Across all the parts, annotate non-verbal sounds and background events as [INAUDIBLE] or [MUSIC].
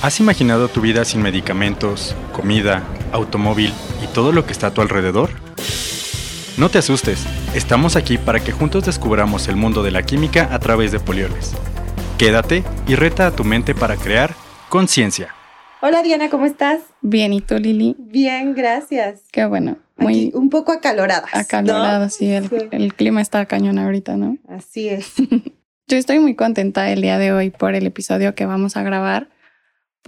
¿Has imaginado tu vida sin medicamentos, comida, automóvil y todo lo que está a tu alrededor? No te asustes, estamos aquí para que juntos descubramos el mundo de la química a través de Polioles. Quédate y reta a tu mente para crear conciencia. Hola Diana, ¿cómo estás? Bien, ¿y tú Lili? Bien, gracias. Qué bueno. Muy un poco acalorada. Acalorada, sí, el, el clima está cañón ahorita, ¿no? Así es. [LAUGHS] Yo estoy muy contenta el día de hoy por el episodio que vamos a grabar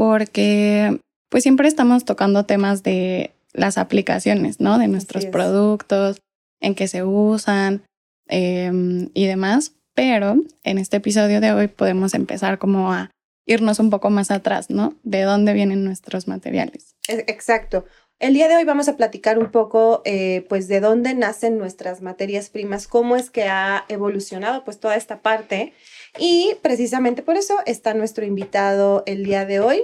porque pues siempre estamos tocando temas de las aplicaciones, ¿no? De nuestros productos, en qué se usan em, y demás. Pero en este episodio de hoy podemos empezar como a irnos un poco más atrás, ¿no? De dónde vienen nuestros materiales. E, exacto. El día de hoy vamos a platicar un poco, eh, pues, de dónde nacen nuestras materias primas, cómo es que ha evolucionado, pues, toda esta parte y precisamente por eso está nuestro invitado el día de hoy,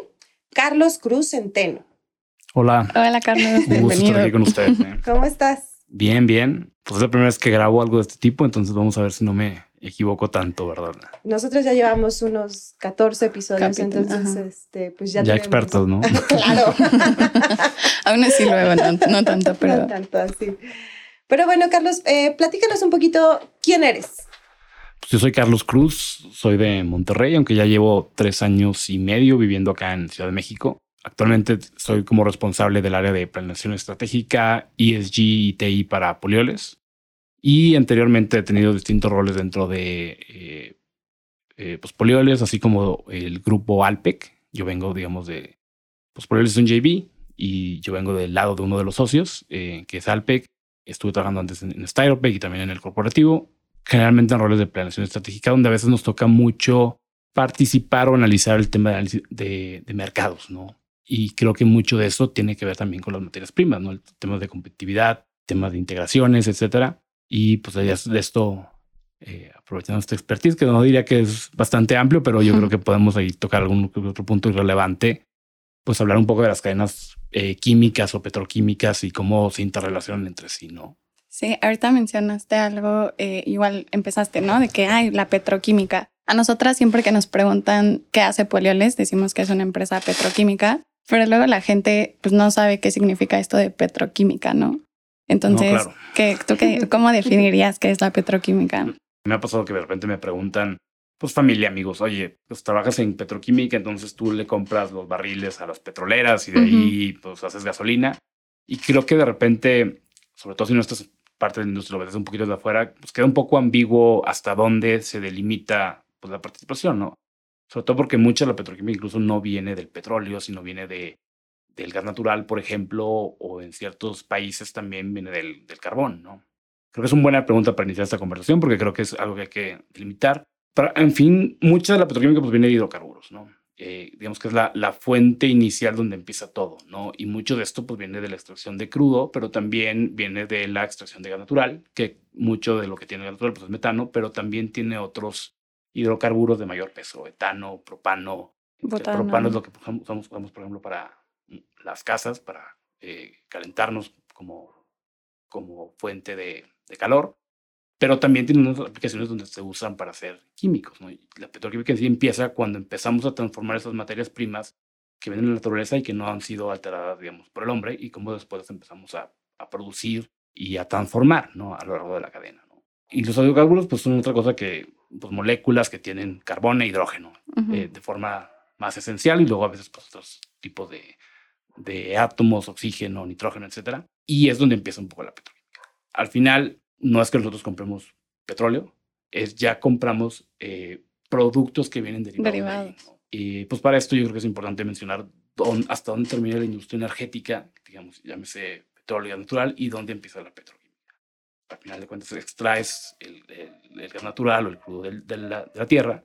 Carlos Cruz Centeno. Hola. Hola, Carlos. Bienvenido. estar aquí con ustedes. ¿eh? [LAUGHS] ¿Cómo estás? Bien, bien. Pues es la primera vez que grabo algo de este tipo, entonces vamos a ver si no me equivoco tanto, ¿verdad? Nosotros ya llevamos unos 14 episodios, entonces, este, pues ya. Ya expertos, ¿no? [LAUGHS] claro. [LAUGHS] Aún así luego, no, tanto, pero. No tanto así. Pero bueno, Carlos, eh, platícanos un poquito quién eres. Pues yo soy Carlos Cruz, soy de Monterrey, aunque ya llevo tres años y medio viviendo acá en Ciudad de México. Actualmente soy como responsable del área de planeación estratégica, ESG y TI para Polioles. Y anteriormente he tenido distintos roles dentro de eh, eh, pues, Polioles, así como el grupo Alpec. Yo vengo, digamos, de... Pues Polioles es un JV y yo vengo del lado de uno de los socios, eh, que es Alpec. Estuve trabajando antes en, en Styropec y también en el corporativo generalmente en roles de planeación estratégica, donde a veces nos toca mucho participar o analizar el tema de, de, mercados, ¿no? Y creo que mucho de eso tiene que ver también con las materias primas, ¿no? El tema de competitividad, temas de integraciones, etcétera. Y pues de esto, eh, aprovechando esta expertise, que no diría que es bastante amplio, pero yo creo que podemos ahí tocar algún otro punto irrelevante, pues hablar un poco de las cadenas eh, químicas o petroquímicas y cómo se interrelacionan entre sí, ¿no? Sí, ahorita mencionaste algo, eh, igual empezaste, ¿no? De que hay la petroquímica. A nosotras siempre que nos preguntan qué hace Polioles, decimos que es una empresa petroquímica, pero luego la gente pues no sabe qué significa esto de petroquímica, ¿no? Entonces, ¿qué, ¿tú qué, cómo definirías qué es la petroquímica? Me ha pasado que de repente me preguntan, pues familia, amigos, oye, pues trabajas en petroquímica, entonces tú le compras los barriles a las petroleras y de ahí pues haces gasolina. Y creo que de repente, sobre todo si no estás parte de la industria, lo ves un poquito de afuera, pues queda un poco ambiguo hasta dónde se delimita pues, la participación, ¿no? Sobre todo porque mucha de la petroquímica incluso no viene del petróleo, sino viene de, del gas natural, por ejemplo, o en ciertos países también viene del, del carbón, ¿no? Creo que es una buena pregunta para iniciar esta conversación porque creo que es algo que hay que delimitar. Pero, en fin, mucha de la petroquímica pues, viene de hidrocarburos, ¿no? Eh, digamos que es la, la, fuente inicial donde empieza todo, ¿no? Y mucho de esto pues viene de la extracción de crudo, pero también viene de la extracción de gas natural, que mucho de lo que tiene gas natural pues es metano, pero también tiene otros hidrocarburos de mayor peso, etano, propano. Propano es lo que usamos, por ejemplo, para las casas, para eh, calentarnos como, como fuente de, de calor pero también tiene unas aplicaciones donde se usan para hacer químicos. ¿no? La petroquímica en sí empieza cuando empezamos a transformar esas materias primas que vienen de la naturaleza y que no han sido alteradas, digamos, por el hombre, y cómo después empezamos a, a producir y a transformar ¿no? a lo largo de la cadena. ¿no? Y los hidrocarburos pues, son otra cosa que, pues, moléculas que tienen carbono e hidrógeno eh, de forma más esencial y luego a veces pues, otros tipos de, de átomos, oxígeno, nitrógeno, etc. Y es donde empieza un poco la petroquímica. Al final, no es que nosotros compremos petróleo, es ya compramos eh, productos que vienen derivados. Y pues para esto yo creo que es importante mencionar hasta dónde termina la industria energética, digamos, llámese petróleo natural, y dónde empieza la petroquímica. Al final de cuentas extraes el, gas natural o el crudo de, la, tierra,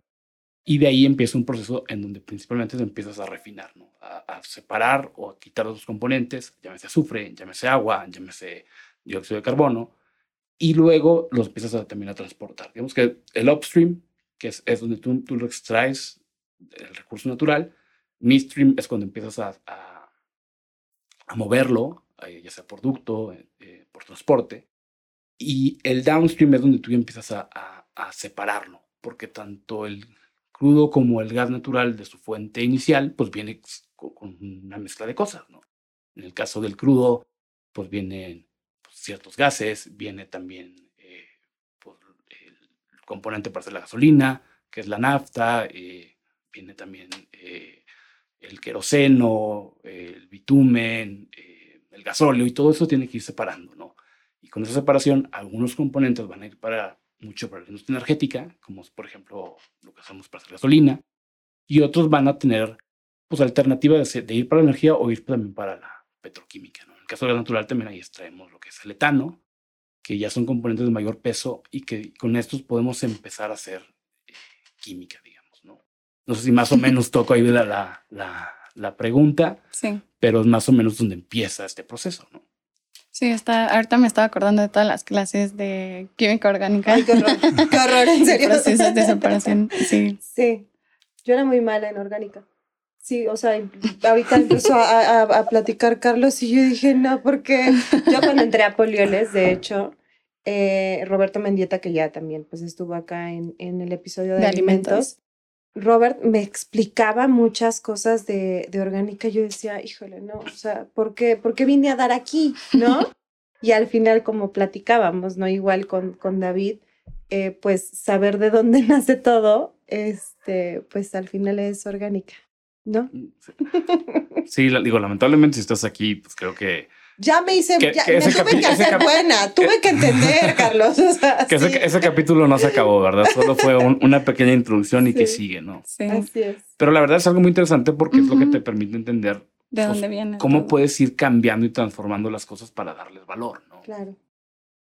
y de ahí empieza un proceso en donde principalmente te empiezas a refinar, ¿no? a, a separar o a quitar los componentes, llámese azufre, llámese agua, llámese dióxido de carbono, y luego los empiezas a, también a transportar. Digamos que el upstream, que es, es donde tú, tú, lo extraes, el recurso natural, midstream es cuando empiezas a, a, a moverlo, eh, ya sea por ducto, eh, eh, por transporte, y el downstream es donde tú empiezas a, a, separarlo, porque tanto el crudo como el gas natural de su fuente inicial, pues viene con una mezcla de cosas, ¿no? En el caso del crudo, pues vienen ciertos gases, viene también eh, pues, el componente para hacer la gasolina, que es la nafta, eh, viene también eh, el queroseno, el bitumen, el gasóleo, y todo eso tiene que ir separando, ¿no? Y con esa separación, algunos componentes van a ir para mucho para la industria energética, como por ejemplo lo que hacemos para hacer gasolina, y otros van a tener pues alternativa de, ir para la energía o ir también para la petroquímica. ¿no? Caso de gas natural también ahí extraemos lo que es el etano, que ya son componentes de mayor peso y que con estos podemos empezar a hacer eh, química, digamos. ¿no? no sé si más o [LAUGHS] menos toco ahí la, la, la, la pregunta, sí. pero es más o menos donde empieza este proceso. ¿no? Sí, está, ahorita me estaba acordando de todas las clases de química orgánica. Ay, qué horror, qué horror, en [LAUGHS] serio. Procesos de [LAUGHS] separación, sí. Sí, yo era muy mala en orgánica. Sí, o sea, ahorita empezó a, a, platicar Carlos y yo dije, no, porque yo cuando entré a Polioles, de hecho, eh, Roberto Mendieta, que ya también pues estuvo acá en, en el episodio de, alimentos, Robert me explicaba muchas cosas de, de, orgánica. Yo decía, híjole, no, o sea, ¿por qué, ¿por qué vine a dar aquí? ¿No? y al final, como platicábamos, ¿no? Igual con, con David, eh, pues saber de dónde [LAUGHS] nace todo, este, pues al final es orgánica, ¿no? Sí, digo, lamentablemente si estás aquí, pues creo que ya me hice, ya, me tuve que hacer buena, tuve que entender, [LAUGHS] Carlos. que ese, capítulo no se acabó, ¿verdad? Solo fue una pequeña introducción y que sigue, ¿no? Sí. Así es. Pero la verdad es algo muy interesante porque es lo que te permite entender de pues, dónde viene. Cómo puedes ir cambiando y transformando las cosas para darles valor, ¿no? Claro.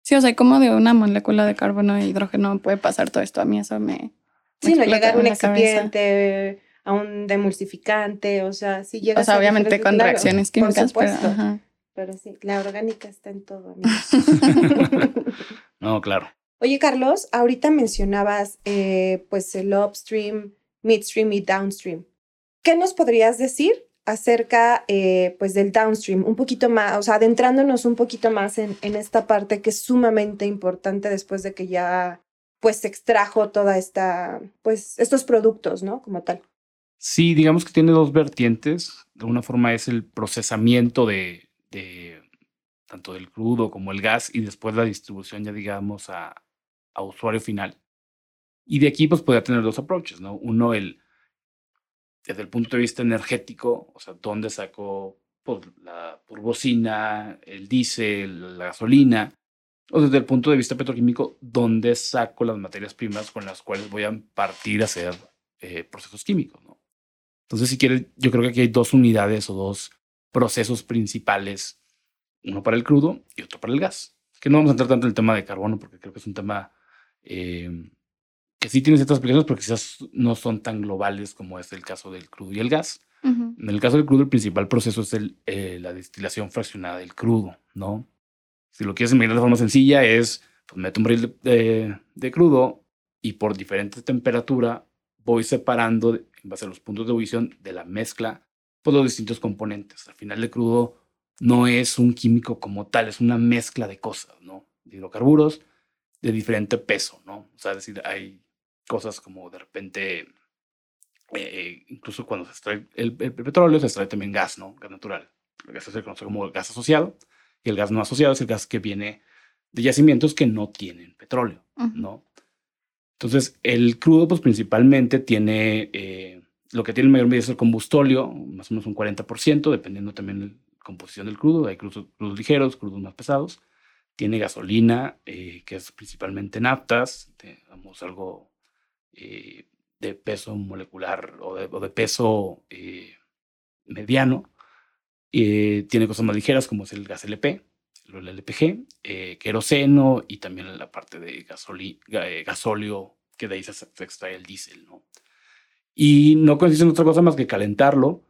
Sí, o sea, como de una molécula de carbono e hidrógeno puede pasar todo esto. A mí eso me. sí, no llegar a un excipiente, a un demulsificante, o sea, sí llega. O sea, obviamente con reacciones químicas, pero. Pero sí, la orgánica está en todo. [LAUGHS] no, claro. Oye, Carlos, ahorita mencionabas eh, pues el upstream, midstream y downstream. ¿Qué nos podrías decir acerca eh, pues del downstream? Un poquito más, o sea, adentrándonos un poquito más en, en esta parte que es sumamente importante después de que ya pues se extrajo toda esta, pues estos productos, ¿no? Como tal. Sí, digamos que tiene dos vertientes. De una forma es el procesamiento de, tanto del crudo como el gas y después la distribución ya digamos a, a usuario final. Y de aquí pues podría tener dos approaches, ¿no? Uno, el, desde el punto de vista energético, o sea, dónde sacó pues, la turbocina, el diésel, la gasolina, o desde el punto de vista petroquímico, dónde saco las materias primas con las cuales voy a partir a hacer eh, procesos químicos, ¿no? Entonces, si quieres, yo creo que aquí hay dos unidades o dos procesos principales, uno para el crudo y otro para el gas. Que no vamos a entrar tanto en el tema de carbono porque creo que es un tema eh, que sí tiene ciertas aplicaciones, pero quizás no son tan globales como es el caso del crudo y el gas. En el caso del crudo, el principal proceso es el, eh, la destilación fraccionada del crudo, ¿no? Si lo quieres imaginar de forma sencilla, es, pues meto un barril de, de, crudo y por diferente temperatura voy separando en base a los puntos de ebullición de la mezcla pues, los distintos componentes. Al final, el crudo no es un químico como tal, es una mezcla de cosas, ¿no? De hidrocarburos de diferente peso, ¿no? O sea, es decir, hay cosas como de repente, eh, incluso cuando se extrae el, petróleo, se extrae también gas, ¿no? Gas natural. El gas se conoce como gas asociado y el gas no asociado es el gas que viene de yacimientos que no tienen petróleo, ¿no? Entonces, el crudo, pues principalmente tiene eh, lo que tiene el mayor medida es el combustóleo, más o menos un 40%, dependiendo también de la composición del crudo. Hay crudos, ligeros, crudos más pesados. Tiene gasolina, eh, que es principalmente naftas, digamos algo eh, de peso molecular o de, peso eh, mediano. tiene cosas más ligeras como es el gas LP, el LPG, queroseno y también la parte de gasóleo, que de ahí se, se extrae el diésel, ¿no? Y no consiste en otra cosa más que calentarlo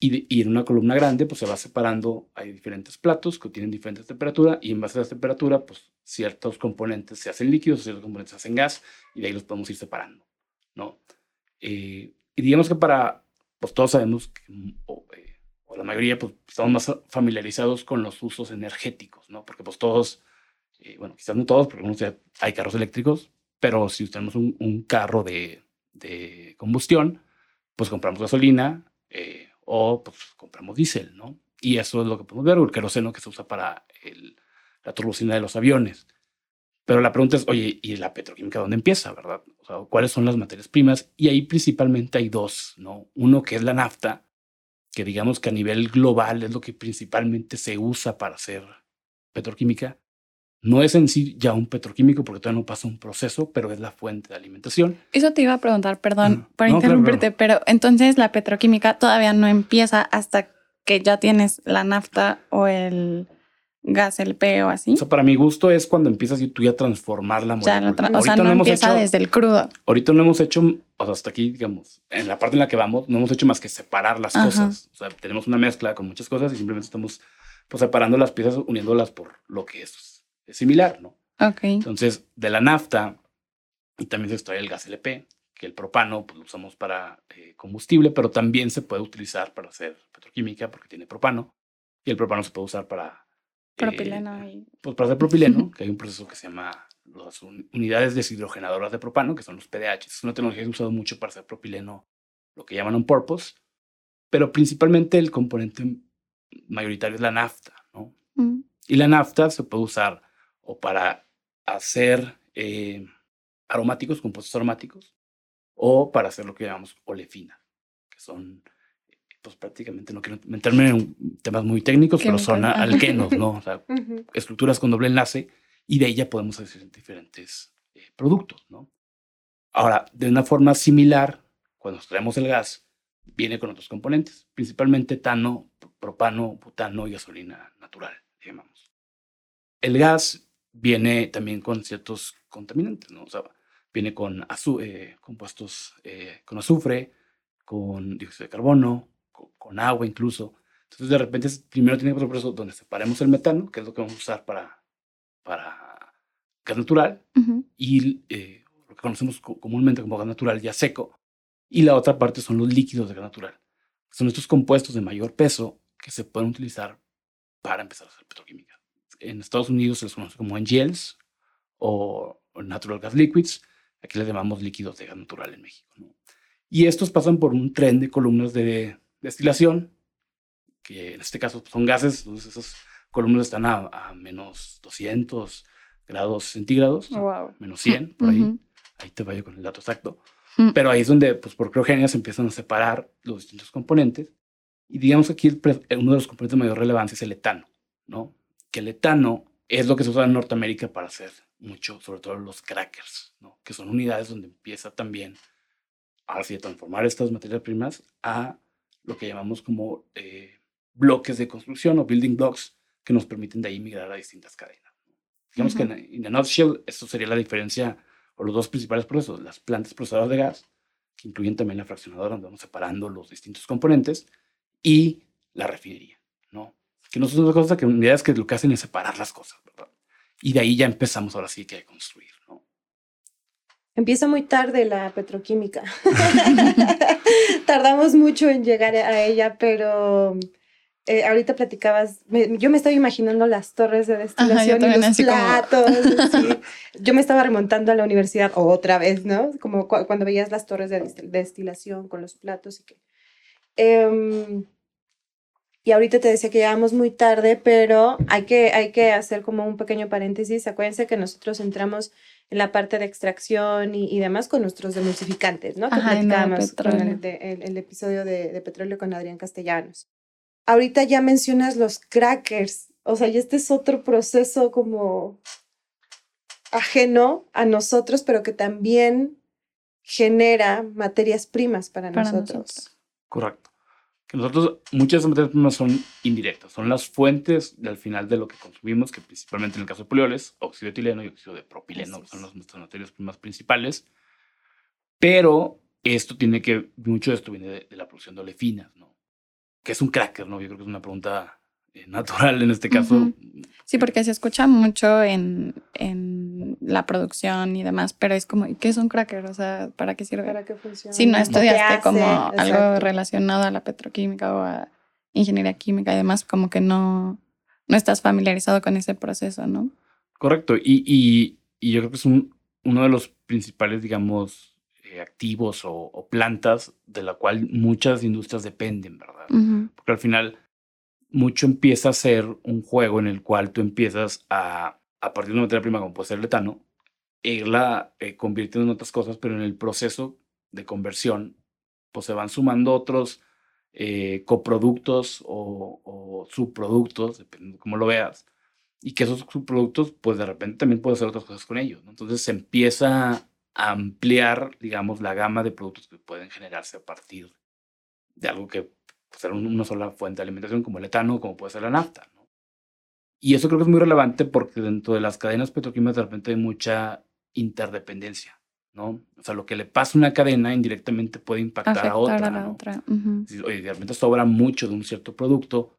y, en una columna grande pues se va separando, hay diferentes platos que tienen diferentes temperaturas y en base a la temperatura pues ciertos componentes se hacen líquidos, ciertos componentes se hacen gas y de ahí los podemos ir separando, ¿no? Eh, y digamos que para, pues todos sabemos, que, o, la mayoría pues estamos más familiarizados con los usos energéticos, ¿no? Porque pues todos, eh, bueno, quizás no todos, porque hay carros eléctricos, pero si tenemos un, un carro de de combustión, pues compramos gasolina eh, o pues compramos diésel, ¿no? Y eso es lo que podemos ver, el queroseno que se usa para la turbocina de los aviones. Pero la pregunta es, oye, ¿y la petroquímica dónde empieza, verdad? O sea, ¿cuáles son las materias primas? Y ahí principalmente hay dos, ¿no? Uno que es la nafta, que digamos que a nivel global es lo que principalmente se usa para hacer petroquímica. No es en sí ya un petroquímico porque todavía no pasa un proceso, pero es la fuente de alimentación. Eso te iba a preguntar, perdón por interrumpirte, pero entonces la petroquímica todavía no empieza hasta que ya tienes la nafta o el gas LP o así. O sea, para mi gusto es cuando empiezas y tú ya transformar la molécula. o sea, no, empieza desde el crudo. Ahorita no hemos hecho, o sea, hasta aquí, digamos, en la parte en la que vamos, no hemos hecho más que separar las cosas. O sea, tenemos una mezcla con muchas cosas y simplemente estamos pues, separando las piezas, uniéndolas por lo que es, es similar, ¿no? Ok. Entonces, de la nafta, y también se extrae el gas LP, que el propano pues, lo usamos para eh, combustible, pero también se puede utilizar para hacer petroquímica porque tiene propano. Y el propano se puede usar para Propileno. Eh, pues para hacer propileno, que hay un proceso que se llama las unidades deshidrogenadoras de propano, que son los PDH. Es una tecnología que he usado mucho para hacer propileno, lo que llaman un purpose, pero principalmente el componente mayoritario es la nafta, ¿no? Mm. Y la nafta se puede usar o para hacer eh, aromáticos, compuestos aromáticos, o para hacer lo que llamamos olefina, que son pues prácticamente no quiero meterme en temas muy técnicos, pero son alquenos, ¿no? O sea, [LAUGHS] estructuras con doble enlace y de ya podemos hacer diferentes eh, productos, ¿no? Ahora, de una forma similar, cuando extraemos el gas, viene con otros componentes, principalmente etano, propano, butano y gasolina natural, llamamos. El gas viene también con ciertos contaminantes, ¿no? O sea, viene con eh, compuestos eh, con azufre, con dióxido de carbono, con, agua incluso. Entonces, de repente, primero tiene que ser un proceso donde separemos el metano, que es lo que vamos a usar para, para gas natural, y eh, lo que conocemos comúnmente como gas natural ya seco. Y la otra parte son los líquidos de gas natural. Son estos compuestos de mayor peso que se pueden utilizar para empezar a hacer petroquímica. En Estados Unidos se los conoce como NGLs o Natural Gas Liquids. Aquí les llamamos líquidos de gas natural en México. Y estos pasan por un tren de columnas de destilación, que en este caso son gases, entonces esas columnas están a, menos 200 grados centígrados, menos 100, por ahí. Ahí te vaya con el dato exacto. Pero ahí es donde, pues por criogenia, se empiezan a separar los distintos componentes. Y digamos que aquí uno de los componentes de mayor relevancia es el etano, ¿no? Que el etano es lo que se usa en Norteamérica para hacer mucho, sobre todo los crackers, ¿no? Que son unidades donde empieza también, ahora sí, a transformar estas materias primas a lo que llamamos como eh, bloques de construcción o building blocks que nos permiten de ahí migrar a distintas cadenas. Digamos que en, en nutshell, esto sería la diferencia o los dos principales procesos, las plantas procesadoras de gas, que incluyen también la fraccionadora, donde vamos separando los distintos componentes, y la refinería, ¿no? Que no es otra cosa que unidades que lo que hacen es separar las cosas, ¿verdad? Y de ahí ya empezamos ahora sí que a construir, ¿no? Empieza muy tarde la petroquímica. [LAUGHS] Tardamos mucho en llegar a ella, pero eh, ahorita platicabas, yo me estaba imaginando las torres de destilación y los platos. [LAUGHS] Yo me estaba remontando a la universidad otra vez, ¿no? Como cuando veías las torres de destilación con los platos y que... Em, y ahorita te decía que llegamos muy tarde, pero hay que, hay que hacer como un pequeño paréntesis. Acuérdense que nosotros entramos en la parte de extracción y, demás con nuestros demulsificantes, ¿no? Que platicábamos con el, episodio de, de, petróleo con Adrián Castellanos. Ahorita ya mencionas los crackers, o sea, y este es otro proceso como ajeno a nosotros, pero que también genera materias primas para, nosotros. Correcto nosotros, muchas materias primas son indirectas, son las fuentes al final de lo que consumimos, que principalmente en el caso de polioles, óxido de etileno y óxido de propileno, son las, nuestras materias primas principales. Pero esto tiene que, mucho de esto viene de, de la producción de olefinas, ¿no? Que es un cracker, ¿no? Yo creo que es una pregunta natural en este caso. Sí, porque se escucha mucho en, en, la producción y demás, pero es como, ¿qué es un cracker? O sea, ¿para qué sirve? ¿Para qué funciona? Si no estudiaste como algo relacionado a la petroquímica o a ingeniería química y demás, como que no, no estás familiarizado con ese proceso, ¿no? Correcto, y, y, y yo creo que es un, uno de los principales, digamos, eh, activos o, plantas de la cual muchas industrias dependen, ¿verdad? Porque al final mucho empieza a ser un juego en el cual tú empiezas a, a partir de una materia prima como puede ser el etano, irla eh, convirtiendo en otras cosas, pero en el proceso de conversión, pues se van sumando otros eh, coproductos o, o, subproductos, dependiendo de cómo lo veas, y que esos subproductos, pues de repente también puedes hacer otras cosas con ellos. Entonces se empieza a ampliar, digamos, la gama de productos que pueden generarse a partir de algo que ser una sola fuente de alimentación, como el etano, como puede ser la nafta. ¿no? Y eso creo que es muy relevante porque dentro de las cadenas petroquímicas de repente hay mucha interdependencia. ¿no? O sea, lo que le pasa a una cadena indirectamente puede impactar a otra. A la otra. Si, oye, de repente sobra mucho de un cierto producto,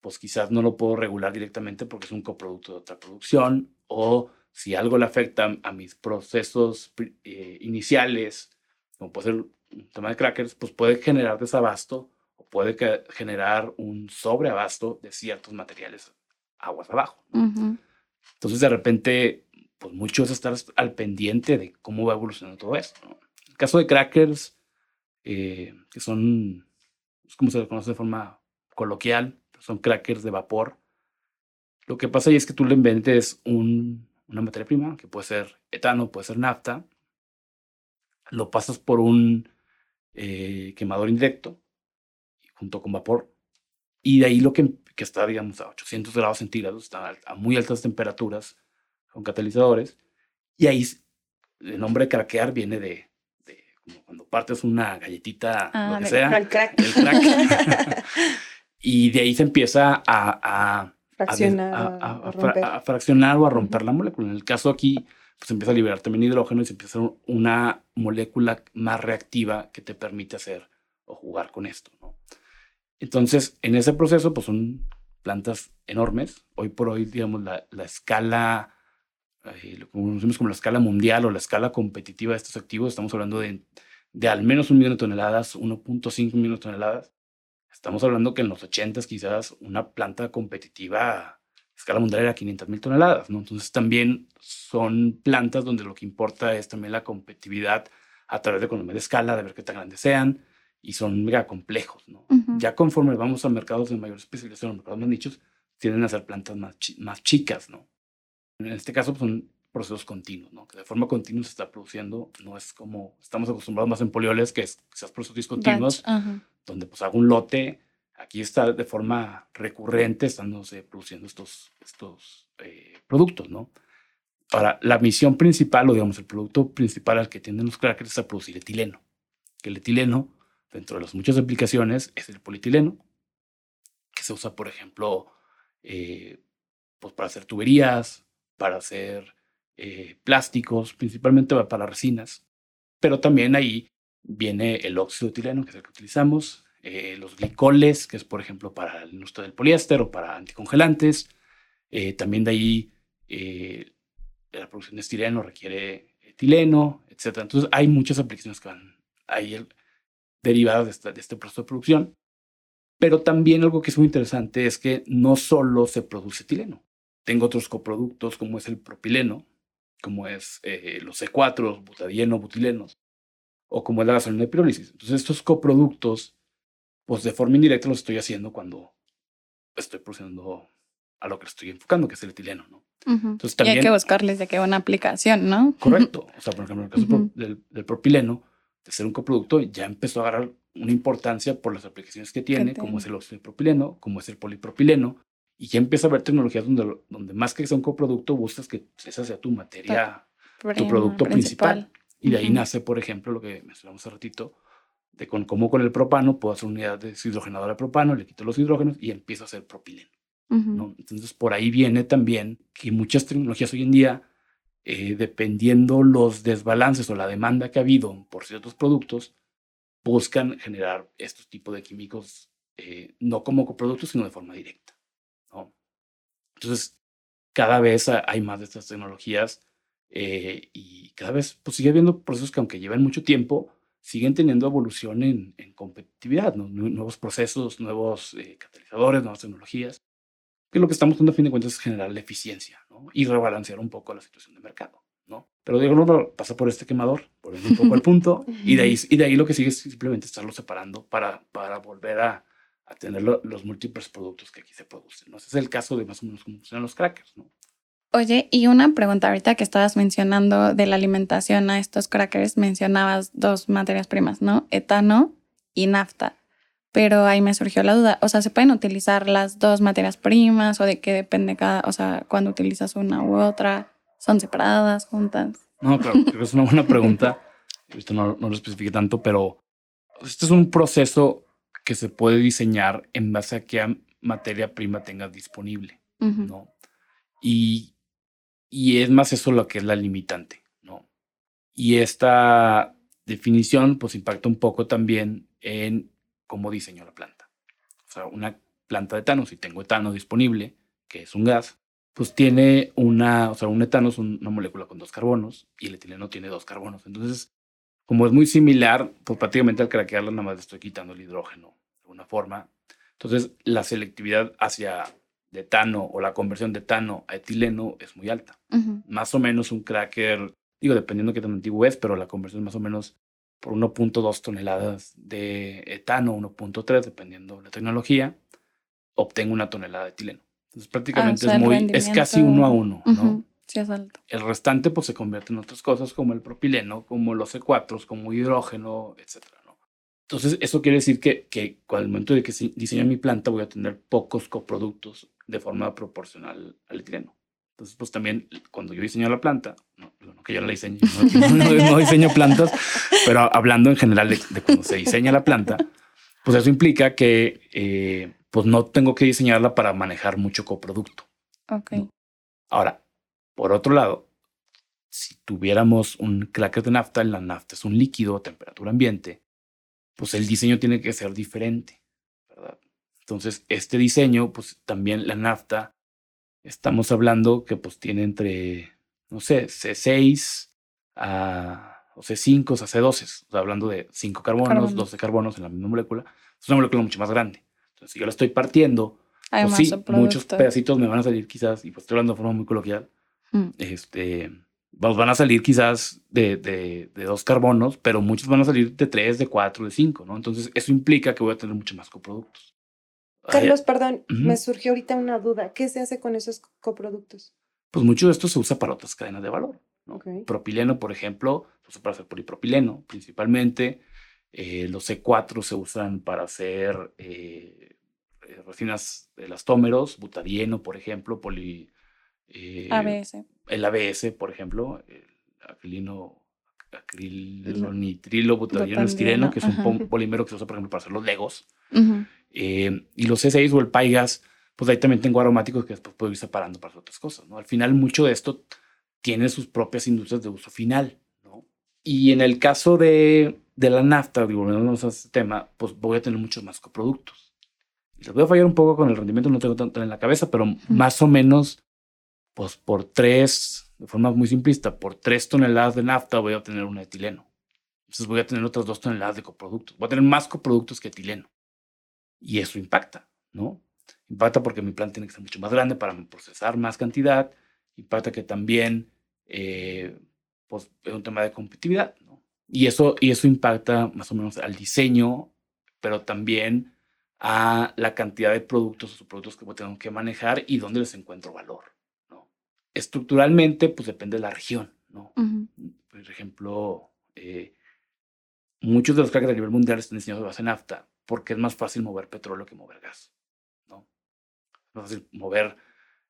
pues quizás no lo puedo regular directamente porque es un coproducto de otra producción, o si algo le afecta a mis procesos eh, iniciales, como puede ser un tema de crackers, pues puede generar desabasto o puede generar un sobreabasto de ciertos materiales aguas abajo. Entonces, de repente, pues mucho es estar al pendiente de cómo va evolucionando todo esto. El caso de crackers, eh, que son, como se le conoce de forma coloquial, son crackers de vapor. Lo que pasa ahí es que tú le inventes un, una materia prima, que puede ser etano, puede ser nafta, lo pasas por un eh, quemador indirecto junto con vapor, y de ahí lo que, que está, digamos, a 800 grados centígrados, está a muy altas temperaturas, con catalizadores, y ahí el nombre de craquear viene de, de como cuando partes una galletita, lo ah, que sea, el crack. El crack. [LAUGHS] Y de ahí se empieza a, fraccionar, a, fraccionar o a romper la molécula. En el caso aquí, pues empieza a liberar también hidrógeno y se empieza a una molécula más reactiva que te permite hacer o jugar con esto. ¿no? Entonces, en ese proceso, pues son plantas enormes. Hoy por hoy, digamos, la, la escala, eh, lo conocemos como la escala mundial o la escala competitiva de estos activos, estamos hablando de, de al menos un millón de toneladas, 1.5 millones de toneladas Estamos hablando que en los 80 quizás una planta competitiva a escala mundial era 500 mil toneladas, ¿no? Entonces también son plantas donde lo que importa es también la competitividad a través de economía de escala, de ver qué tan grandes sean, y son mega complejos, ¿no? Ya conforme vamos a mercados de mayor especialización, mercados más nichos, tienden a ser plantas más, más chicas, ¿no? En este caso pues, son procesos continuos, ¿no? Que de forma continua se está produciendo, no es como estamos acostumbrados más en polioles, que es quizás procesos discontinuos, donde pues hago un lote, aquí está de forma recurrente estándose produciendo estos, estos eh, productos, ¿no? Ahora, la misión principal, o digamos, el producto principal al que tienden los crackers es a producir etileno. Que el etileno, dentro de las muchas aplicaciones, es el polietileno, que se usa, por ejemplo, eh, pues para hacer tuberías, para hacer eh, plásticos, principalmente para resinas, pero también ahí viene el óxido de etileno, que es el que utilizamos, eh, los glicoles, que es por ejemplo para el industria del poliéster o para anticongelantes. También de ahí la producción de estireno requiere etileno, etc. Entonces hay muchas aplicaciones que van ahí derivadas de, de este proceso de producción. Pero también algo que es muy interesante es que no solo se produce etileno. Tengo otros coproductos como es el propileno, como es los C4, butadieno, butilenos, o como es la gasolina de pirólisis. Entonces, estos coproductos, pues de forma indirecta los estoy haciendo cuando estoy produciendo a lo que estoy enfocando, que es el etileno, ¿no? Entonces, también, y hay que buscarles de qué una aplicación, ¿no? Correcto. O sea, por ejemplo, en el caso del, propileno, de ser un coproducto, ya empezó a agarrar una importancia por las aplicaciones que tiene, como es el óxido de propileno, como es el polipropileno, y ya empieza a haber tecnologías donde, donde más que sea un coproducto, buscas que esa sea tu materia, tu producto principal. Y de ahí nace, por ejemplo, lo que mencionamos hace ratito, de con, cómo con el propano puedo hacer unidad de hidrogenador de propano, le quito los hidrógenos y empiezo a hacer propileno. ¿no? Entonces, por ahí viene también que muchas tecnologías hoy en día, eh, dependiendo los desbalances o la demanda que ha habido por ciertos productos, buscan generar estos tipos de químicos eh, no como coproductos, sino de forma directa. Entonces, cada vez hay más de estas tecnologías eh, y cada vez pues, sigue habiendo procesos que aunque llevan mucho tiempo, siguen teniendo evolución en, en competitividad, nuevos procesos, nuevos eh, catalizadores, nuevas tecnologías, que lo que estamos haciendo a fin de cuentas es generar la eficiencia y rebalancear un poco la situación de mercado. ¿no? Pero digo, no, pasa por este quemador, por un poco el punto, [LAUGHS] y de, ahí, y de ahí lo que sigue es simplemente estarlo separando para, para volver a, a tener los múltiples productos que aquí se producen. ¿no? Ese es el caso de más o menos cómo funcionan los crackers. ¿no? Oye, y una pregunta ahorita que estabas mencionando de la alimentación a estos crackers, mencionabas dos materias primas, ¿no? Etano y nafta. Pero ahí me surgió la duda, o sea, ¿se pueden utilizar las dos materias primas o de qué depende cada, o sea, cuando utilizas una u otra? ¿Son separadas, juntas? No, claro, [LAUGHS] creo que es una buena pregunta. Esto no, no lo especifique tanto, pero este es un proceso que se puede diseñar en base a qué materia prima tengas disponible, ¿no? Y y es más eso lo que es la limitante, ¿no? Y esta definición pues impacta un poco también en cómo diseño la planta. O sea, una planta de etano, si tengo etano disponible, que es un gas, pues tiene una, o sea, un etano es una molécula con dos carbonos y el etileno tiene dos carbonos. Entonces, como es muy similar, pues prácticamente al craquearla nada más estoy quitando el hidrógeno de alguna forma. Entonces, la selectividad hacia de etano o la conversión de etano a etileno es muy alta. Más o menos un cracker, digo, dependiendo qué tan antiguo es, pero la conversión es más o menos por 1.2 toneladas de etano, 1.3, dependiendo de la tecnología, obtengo una tonelada de etileno. Entonces prácticamente ah, es muy, es casi uno a uno, ¿no? Sí, es alto. El restante pues se convierte en otras cosas como el propileno, como los C4, como hidrógeno, etcétera. Entonces, eso quiere decir que, que al momento de que diseño mi planta voy a tener pocos coproductos de forma proporcional al etileno. Entonces, pues también cuando yo diseño la planta, no, que yo la diseño, [LAUGHS] no, diseño plantas, pero hablando en general de, cuando se diseña la planta, pues eso implica que eh, pues no tengo que diseñarla para manejar mucho coproducto. Ok. Ahora, por otro lado, si tuviéramos un cracker de nafta, la nafta es un líquido a temperatura ambiente, pues el diseño tiene que ser diferente, ¿verdad? Entonces, este diseño, pues también la nafta, estamos hablando que pues tiene entre, no sé, C6 a, o C5 a C12, o sea, hablando de 5 carbonos, 12 carbonos en la misma molécula, es una molécula mucho más grande. Entonces, si yo la estoy partiendo, pues sí, muchos pedacitos me van a salir quizás, y pues estoy hablando de forma muy coloquial, mm. este van a salir quizás de, de, dos carbonos, pero muchos van a salir de tres, de cuatro, de cinco, ¿no? Entonces, eso implica que voy a tener mucho más coproductos. Carlos, perdón, me surgió ahorita una duda. ¿Qué se hace con esos coproductos? Pues mucho de esto se usa para otras cadenas de valor. ¿no? Propileno, por ejemplo, se usa para hacer polipropileno principalmente. Eh, los C4 se usan para hacer eh, eh, resinas elastómeros, butadieno, por ejemplo, poli, ABS el ABS, por ejemplo, el acrilino, acrilonitrilo butadieno estireno, que es un polímero que se usa, por ejemplo, para hacer los legos. Eh, y los C6 o el Paigas, pues ahí también tengo aromáticos que después puedo ir separando para otras cosas. ¿no? Al final, mucho de esto tiene sus propias industrias de uso final. ¿no? Y en el caso de, de la nafta, volviendo a este tema, pues voy a tener muchos más coproductos. Y les voy a fallar un poco con el rendimiento, no tengo tanto en la cabeza, pero más o menos pues por tres, de forma muy simplista, por tres toneladas de nafta voy a obtener un etileno. Entonces voy a tener otras dos toneladas de coproductos. Voy a tener más coproductos que etileno. Y eso impacta, ¿no? Impacta porque mi plan tiene que ser mucho más grande para procesar más cantidad. Impacta que también eh, pues, es un tema de competitividad, ¿no? Y eso, y eso impacta más o menos al diseño, pero también a la cantidad de productos o productos que tengo que manejar y dónde les encuentro valor estructuralmente, pues depende de la región, ¿no? Por ejemplo, eh, muchos de los crackers a nivel mundial están diseñados de base nafta porque es más fácil mover petróleo que mover gas, ¿no? Es más fácil mover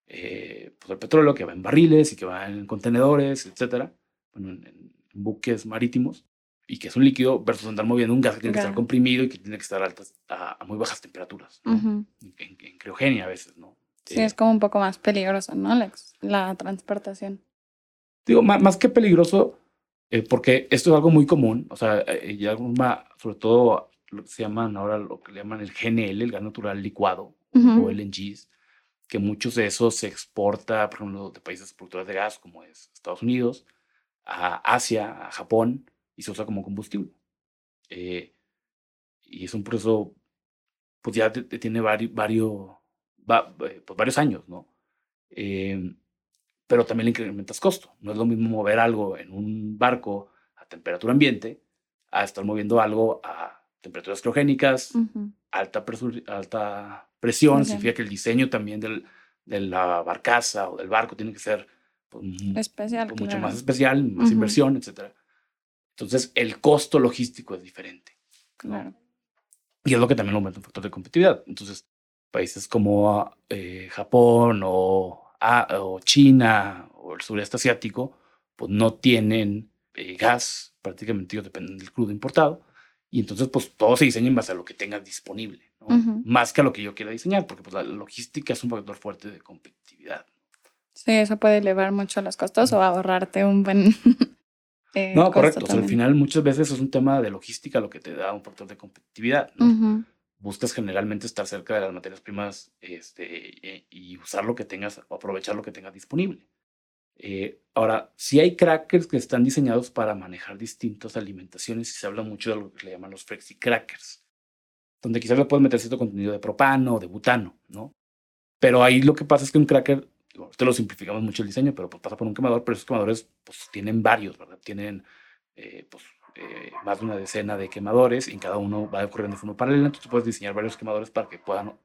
eh, pues el petróleo que va en barriles y que va en contenedores, etcétera, bueno, en, buques marítimos, y que es un líquido versus andar moviendo un gas que tiene que estar comprimido y que tiene que estar altas, a, muy bajas temperaturas, en, en, criogenia a veces, ¿no? Sí, es como un poco más peligroso, ¿no? La, transportación. Digo, más, que peligroso, eh, porque esto es algo muy común, o sea, eh, ya sobre todo lo que se llaman ahora lo que le llaman el GNL, el gas natural licuado, o LNGs, que muchos de esos se exporta, por ejemplo, de países productores de gas, como es Estados Unidos, a Asia, a Japón, y se usa como combustible. Eh, y es un proceso, pues ya tiene varios, eh, pues varios años, ¿no? Em, pero también le incrementas costo. No es lo mismo mover algo en un barco a temperatura ambiente a estar moviendo algo a temperaturas criogénicas, alta, alta presión, significa que el diseño también del, de la barcaza o del barco tiene que ser pues, especial, pues, mucho más especial, más inversión, etc. Entonces, el costo logístico es diferente. Claro. Y es lo que también aumenta un factor de competitividad. Entonces, países como eh, Japón o, o, China o el sureste asiático, pues no tienen eh, gas, prácticamente ellos dependen del crudo importado. Y entonces, pues todo se diseña en base a lo que tengas disponible, más que a lo que yo quiera diseñar, porque pues la logística es un factor fuerte de competitividad. Sí, eso puede elevar mucho los costos o ahorrarte un buen. [LAUGHS] eh, no, correcto. al final, muchas veces es un tema de logística lo que te da un factor de competitividad. ¿no? Buscas generalmente estar cerca de las materias primas este, eh, y usar lo que tengas, o aprovechar lo que tengas disponible. Eh, ahora, si hay crackers que están diseñados para manejar distintas alimentaciones y se habla mucho de lo que le llaman los flexi crackers, donde quizás le puedes meter cierto contenido de propano o de butano, ¿no? Pero ahí lo que pasa es que un cracker, te lo simplificamos mucho el diseño, pero pues pasa por un quemador, pero esos quemadores pues tienen varios, ¿verdad? Tienen eh, pues, eh, más de una decena de quemadores y en cada uno va ocurriendo de forma paralela, entonces puedes diseñar varios quemadores para que puedan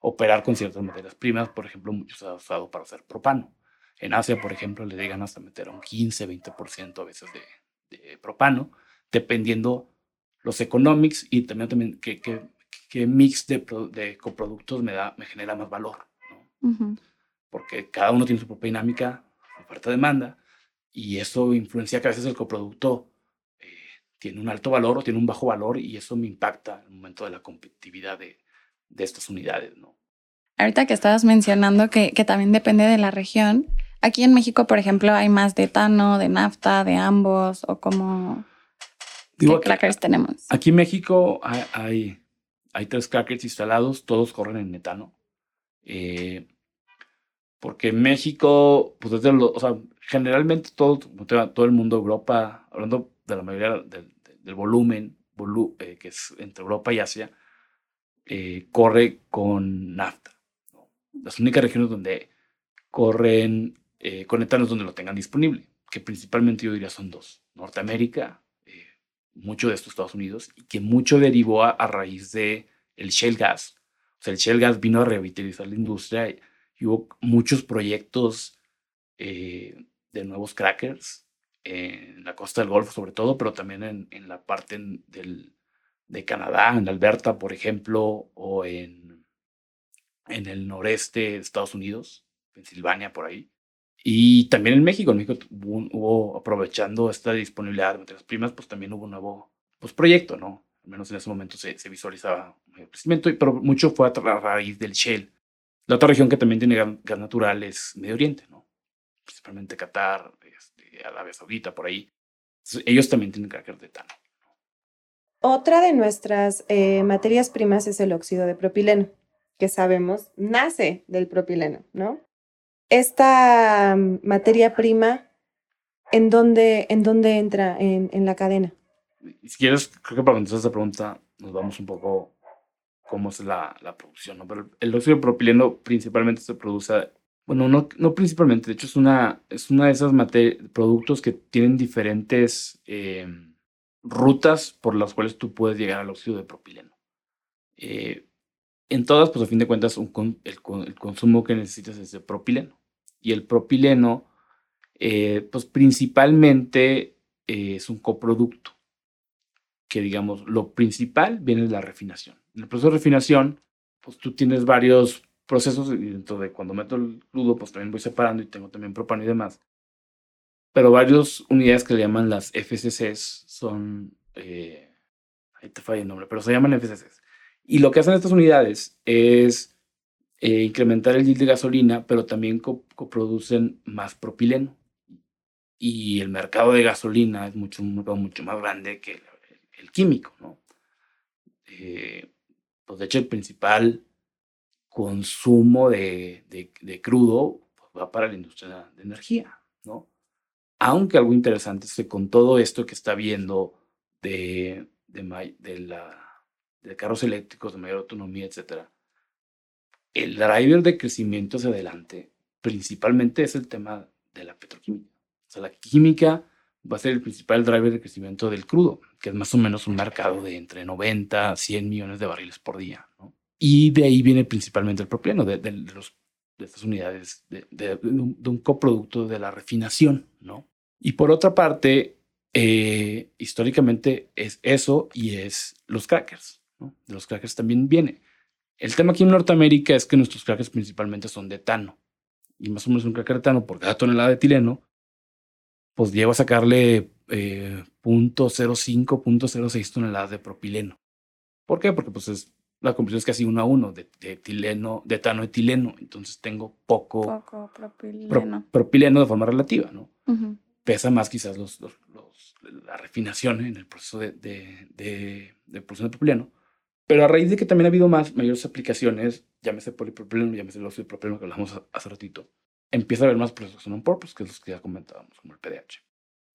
operar con ciertas materias primas, por ejemplo, muchos se ha usado para hacer propano. En Asia, por ejemplo, le llegan hasta meter un 15, 20% a veces de, propano, dependiendo los economics y también, también qué, qué, mix de, de, coproductos me, da, me genera más valor. ¿no? Porque cada uno tiene su propia dinámica, oferta-demanda, y eso influencia que a veces el coproducto eh, tiene un alto valor o tiene un bajo valor y eso me impacta en el momento de la competitividad de, de estas unidades. ¿no? Ahorita que estabas mencionando que, que también depende de la región, Aquí en México, por ejemplo, hay más de etano, de nafta, de ambos, o como... ¿Qué crackers tenemos? Aquí en México hay, hay, tres crackers instalados, todos corren en metano. Eh, porque en México, pues desde lo, o sea, generalmente todo, todo el mundo, Europa, hablando de la mayoría del, volumen, eh, que es entre Europa y Asia, eh, corre con nafta. Las únicas regiones donde corren eh, conectarnos donde lo tengan disponible, que principalmente yo diría son dos, Norteamérica, eh, mucho de estos Estados Unidos, y que mucho derivó a, raíz de el shale gas. O sea, el shale gas vino a revitalizar la industria hubo muchos proyectos eh, de nuevos crackers en la costa del Golfo sobre todo, pero también en, en la parte del, de Canadá, en Alberta, por ejemplo, o en, en el noreste de Estados Unidos, Pensilvania, por ahí. Y también en México, en México hubo, aprovechando esta disponibilidad de materias primas, pues también hubo un nuevo pues, proyecto, ¿no? Al menos en ese momento se, se visualizaba un crecimiento, pero mucho fue a, raíz del Shell. La otra región que también tiene gas, natural es Medio Oriente, ¿no? Principalmente Qatar, este, Arabia Saudita, por ahí. ellos también tienen carácter de etano. Otra de nuestras eh, materias primas es el óxido de propileno, que sabemos nace del propileno, ¿no? Esta mm, materia prima, ¿en dónde, en dónde entra en, en, la cadena? Si quieres, creo que para contestar esta pregunta nos vamos un poco cómo es la, la producción, ¿no? Pero el óxido de propileno principalmente se produce, bueno, no, no principalmente, de hecho es una, es una de esos productos que tienen diferentes eh, rutas por las cuales tú puedes llegar al óxido de propileno. Eh, en todas, pues a fin de cuentas, el, consumo que necesitas es de propileno y el propileno, eh, pues principalmente eh, es un coproducto, que digamos, lo principal viene de la refinación. En el proceso de refinación, pues tú tienes varios procesos y dentro de cuando meto el crudo, pues también voy separando y tengo también propano y demás. Pero varias unidades que le llaman las FCCs son, eh, ahí te falla el nombre, pero se llaman FCCs. Y lo que hacen estas unidades es eh, incrementar el yield de gasolina, pero también coproducen más propileno. Y el mercado de gasolina es mucho, mucho más grande que el, químico, ¿no? Eh, pues de hecho, el principal consumo de, de, crudo pues, va para la industria de energía, ¿no? Aunque algo interesante es que con todo esto que está viendo de, de, de, la, de carros eléctricos de mayor autonomía, etcétera, el driver de crecimiento hacia adelante principalmente es el tema de la petroquímica. O sea, la química va a ser el principal driver de crecimiento del crudo, que es más o menos un mercado de entre 90 a 100 millones de barriles por día. Y de ahí viene principalmente el propileno, de, de, estas unidades, de, un, coproducto de la refinación. ¿no? Y por otra parte, eh, históricamente es eso y es los crackers. De los crackers también viene. El tema aquí en Norteamérica es que nuestros crackers principalmente son de etano. Y más o menos un cracker de etano por cada tonelada de etileno pues llego a sacarle eh, 0.05, 0.06 toneladas de propileno. ¿Por qué? Porque pues es, la conversión es casi uno a uno de, de etileno, de etano etileno. Entonces tengo poco, poco propileno. Pro, propileno de forma relativa, ¿no? Uh -huh. Pesa más quizás los, los, los, la refinación en el proceso de, de, de, de producción de propileno. Pero a raíz de que también ha habido más, mayores aplicaciones, llámese polipropileno, llámese el óxido propileno que hablamos hace ratito, empieza a haber más procesos on purpose, que es los que ya comentábamos, como el PDH.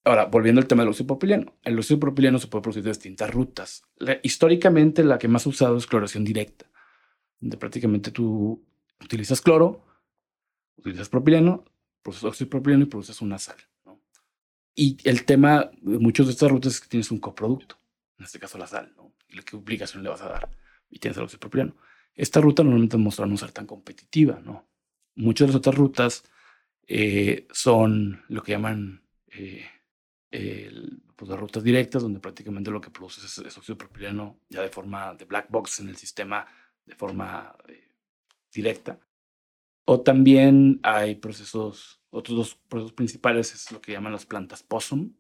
Ahora, volviendo al tema del óxido propileno. El óxido propileno se puede producir de distintas rutas. Históricamente, la que más ha usado es cloración directa, donde prácticamente tú utilizas cloro, utilizas propileno, produces óxido propileno y produces una sal. ¿no? Y el tema de muchas de estas rutas es que tienes un coproducto, en este caso la sal, ¿no? Qué aplicación le vas a dar, y tienes óxido propileno. Esta ruta normalmente demostrado no ser tan competitiva, ¿no? Muchas de las otras rutas eh, son lo que llaman eh, el, pues las rutas directas, donde prácticamente lo que produces es, es, óxido propileno ya de forma de black box en el sistema de forma eh, directa. O también hay procesos, otros dos procesos principales es lo que llaman las plantas POSUM,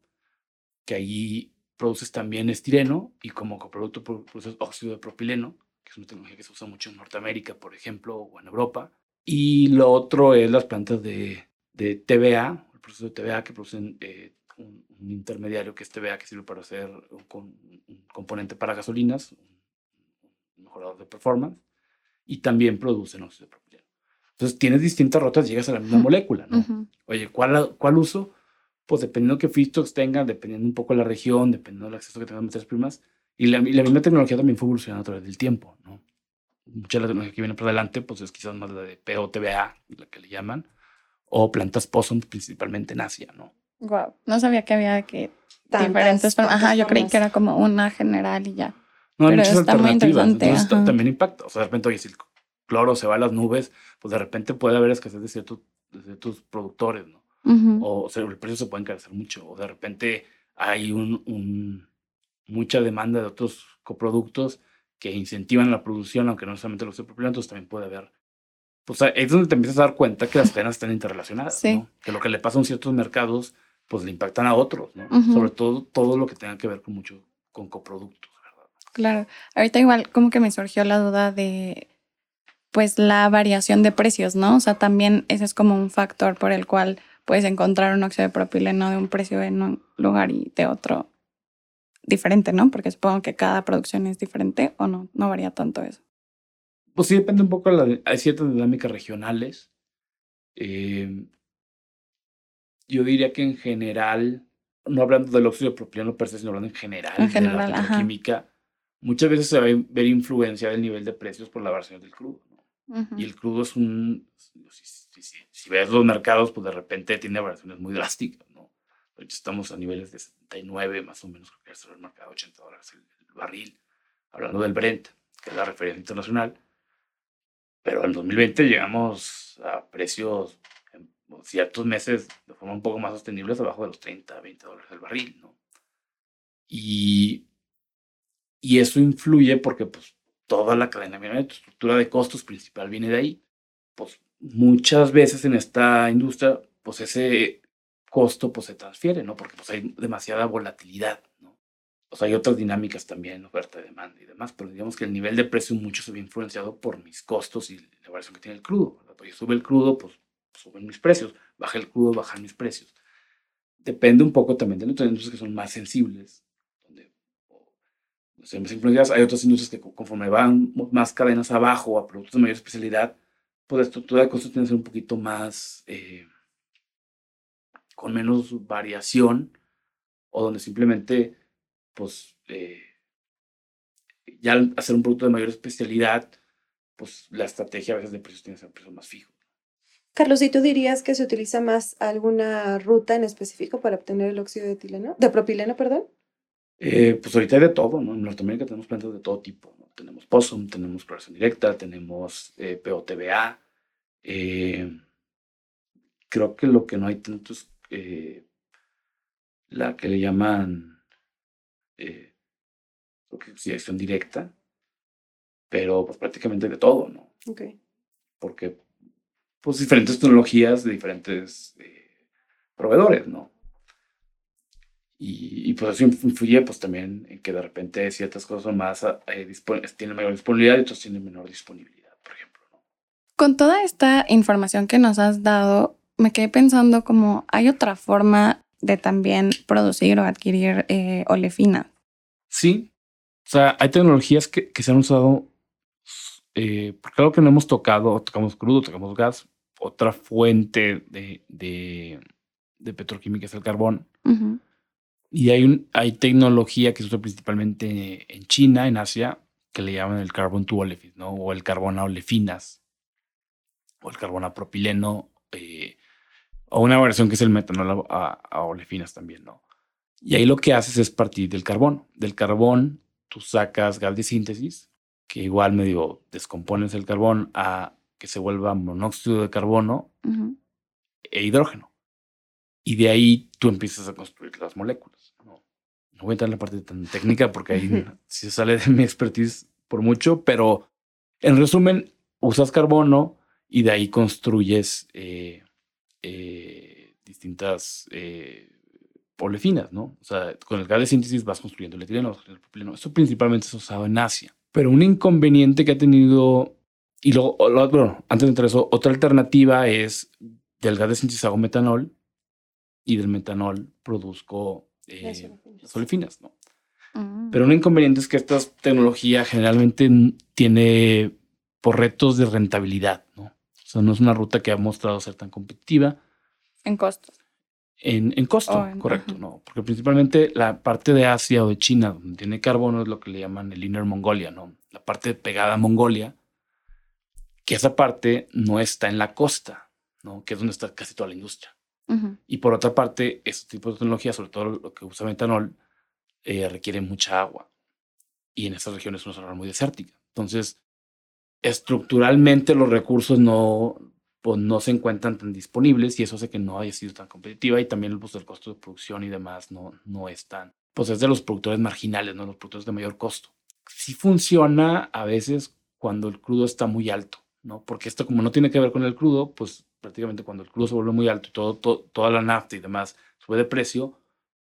que ahí produces también estireno y como coproducto produces óxido de propileno, que es una tecnología que se usa mucho en Norteamérica, por ejemplo, o en Europa. Y lo otro es las plantas de, de TVA, el proceso de TVA que producen eh, un, un, intermediario que es TVA que sirve para hacer un, un componente para gasolinas, un, mejorador de performance, y también producen óxido de propileno. Entonces tienes distintas rutas, llegas a la misma uh -huh. molécula, ¿no? Uh -huh. Oye, ¿cuál, ¿cuál uso? Pues dependiendo de qué feedstocks tengan, dependiendo un poco de la región, dependiendo del acceso que tengan a materias primas, y la, y la misma tecnología también fue evolucionando a través del tiempo, ¿no? mucha de la tecnología que viene por delante, pues es quizás más la de POTBA, la que le llaman, o plantas POSUM, principalmente en Asia, ¿no? Wow, no sabía que había que tantas, diferentes formas. Ajá, yo creí que era como una general y ya. No, hay muchas alternativas. Entonces también impacta. O sea, de repente, oye, si el cloro se va a las nubes, pues de repente puede haber escasez de ciertos, de ciertos productores, ¿no? Uh -huh. O, o sea, el precio se puede encarecer mucho. O de repente hay un, un, mucha demanda de otros coproductos que incentivan la producción, aunque no necesariamente lo esté propileno, entonces también puede haber. Pues es donde te empiezas a dar cuenta que las cadenas están interrelacionadas, sí. ¿no? Que lo que le pasa a ciertos mercados, pues le impactan a otros, ¿no? Uh -huh. Sobre todo todo lo que tenga que ver con mucho, con coproductos, ¿verdad? Claro. Ahorita igual como que me surgió la duda de, pues la variación de precios, ¿no? O sea, también ese es como un factor por el cual puedes encontrar un óxido de propileno de un precio en un lugar y de otro diferente, ¿no? Porque supongo que cada producción es diferente o no, no varía tanto eso. Pues sí, depende un poco, de la, hay ciertas dinámicas regionales. Eh, yo diría que en general, no hablando del óxido de propileno per se, sino hablando en general, en general de la química, muchas veces se va a ver influencia del nivel de precios por la variación del crudo. ¿no? Uh -huh. Y el crudo es un, si, si, si, ves los mercados, pues de repente tiene variaciones muy drásticas. ¿no? Ahorita estamos a niveles de 79 más o menos, creo que es el mercado 80 dólares el, el, barril, hablando del Brent, que es la referencia internacional. Pero en 2020 llegamos a precios en ciertos meses de forma un poco más sostenibles, abajo de los 30, 20 dólares el barril, ¿no? Y, y eso influye porque pues toda la cadena, la estructura de costos principal viene de ahí. Pues muchas veces en esta industria, pues ese costo pues se transfiere, ¿no? Porque pues hay demasiada volatilidad, ¿no? O sea, hay otras dinámicas también, oferta, demanda y demás, pero digamos que el nivel de precio mucho se ve influenciado por mis costos y la variación que tiene el crudo. Pues sube el crudo, pues suben mis precios, baja el crudo, bajan mis precios. Depende un poco también de otras industrias que son más sensibles, donde o sea, más influenciadas. Hay otras industrias que conforme van más cadenas abajo a productos de mayor especialidad, pues la estructura de costos tiene que ser un poquito más... Eh, con menos variación o donde simplemente, pues, eh, ya al hacer un producto de mayor especialidad, pues la estrategia a veces de precios tiene que ser un precio más fijo. Carlos, ¿y tú dirías que se utiliza más alguna ruta en específico para obtener el óxido de etileno? De propileno, perdón. Eh, pues ahorita hay de todo, ¿no? En Norteamérica tenemos plantas de todo tipo. ¿no? Tenemos POSUM, tenemos cloración directa, tenemos eh, POTBA. Eh, creo que lo que no hay tanto es eh, la que le llaman oxidación directa, pero pues prácticamente de todo, ¿no? Ok. Porque pues diferentes tecnologías de diferentes proveedores, ¿no? Y, y, pues eso influye pues también en que de repente ciertas cosas son más, eh, tienen mayor disponibilidad y otras tienen menor disponibilidad, por ejemplo. ¿no? Con toda esta información que nos has dado, me quedé pensando como hay otra forma de también producir o adquirir eh, olefina. Sí, o sea, hay tecnologías que, que se han usado, eh, porque algo que no hemos tocado, tocamos crudo, tocamos gas, otra fuente de, de, de petroquímica es el carbón. Uh -huh. Y hay, un, hay tecnología que se usa principalmente en China, en Asia, que le llaman el carbon to olefins, ¿no? O el carbón a olefinas, o el carbón a propileno, eh, o una versión que es el metanol a, a, olefinas también, ¿no? Y ahí lo que haces es partir del carbón. Del carbón tú sacas gas de síntesis, que igual medio descompones el carbón a que se vuelva monóxido de carbono uh -huh. e hidrógeno. Y de ahí tú empiezas a construir las moléculas. No, no voy a entrar en la parte tan técnica porque ahí [LAUGHS] sí sale de mi expertise por mucho, pero en resumen, usas carbono y de ahí construyes eh, eh, distintas eh, olefinas, ¿no? O sea, con el gas de síntesis vas construyendo el etileno, el propileno. Eso principalmente se usaba en Asia. Pero un inconveniente que ha tenido, y luego, bueno, antes de entrar eso, otra alternativa es del gas de síntesis hago metanol y del metanol produzco eh, las olefinas, ¿no? Mm. Pero un inconveniente es que esta tecnología generalmente tiene por retos de rentabilidad, ¿no? O sea, no es una ruta que ha mostrado ser tan competitiva. En costos. En, en costo, Oh, en- correcto, ajá. ¿no? Porque principalmente la parte de Asia o de China, donde tiene carbono, es lo que le llaman el Inner Mongolia, ¿no? La parte pegada a Mongolia, que esa parte no está en la costa, ¿no? Que es donde está casi toda la industria. Y por otra parte, este tipo de tecnología, sobre todo lo que usa metanol, eh, requiere mucha agua. Y en esas regiones es una zona muy desértica. Entonces, estructuralmente los recursos no, pues, no se encuentran tan disponibles y eso hace que no haya sido tan competitiva y también pues, el costo de producción y demás no, no es tan, pues es de los productores marginales, no los productores de mayor costo. Sí funciona a veces cuando el crudo está muy alto, ¿no? Porque esto como no tiene que ver con el crudo, pues prácticamente cuando el crudo se vuelve muy alto y todo, todo- toda la nafta y demás sube de precio,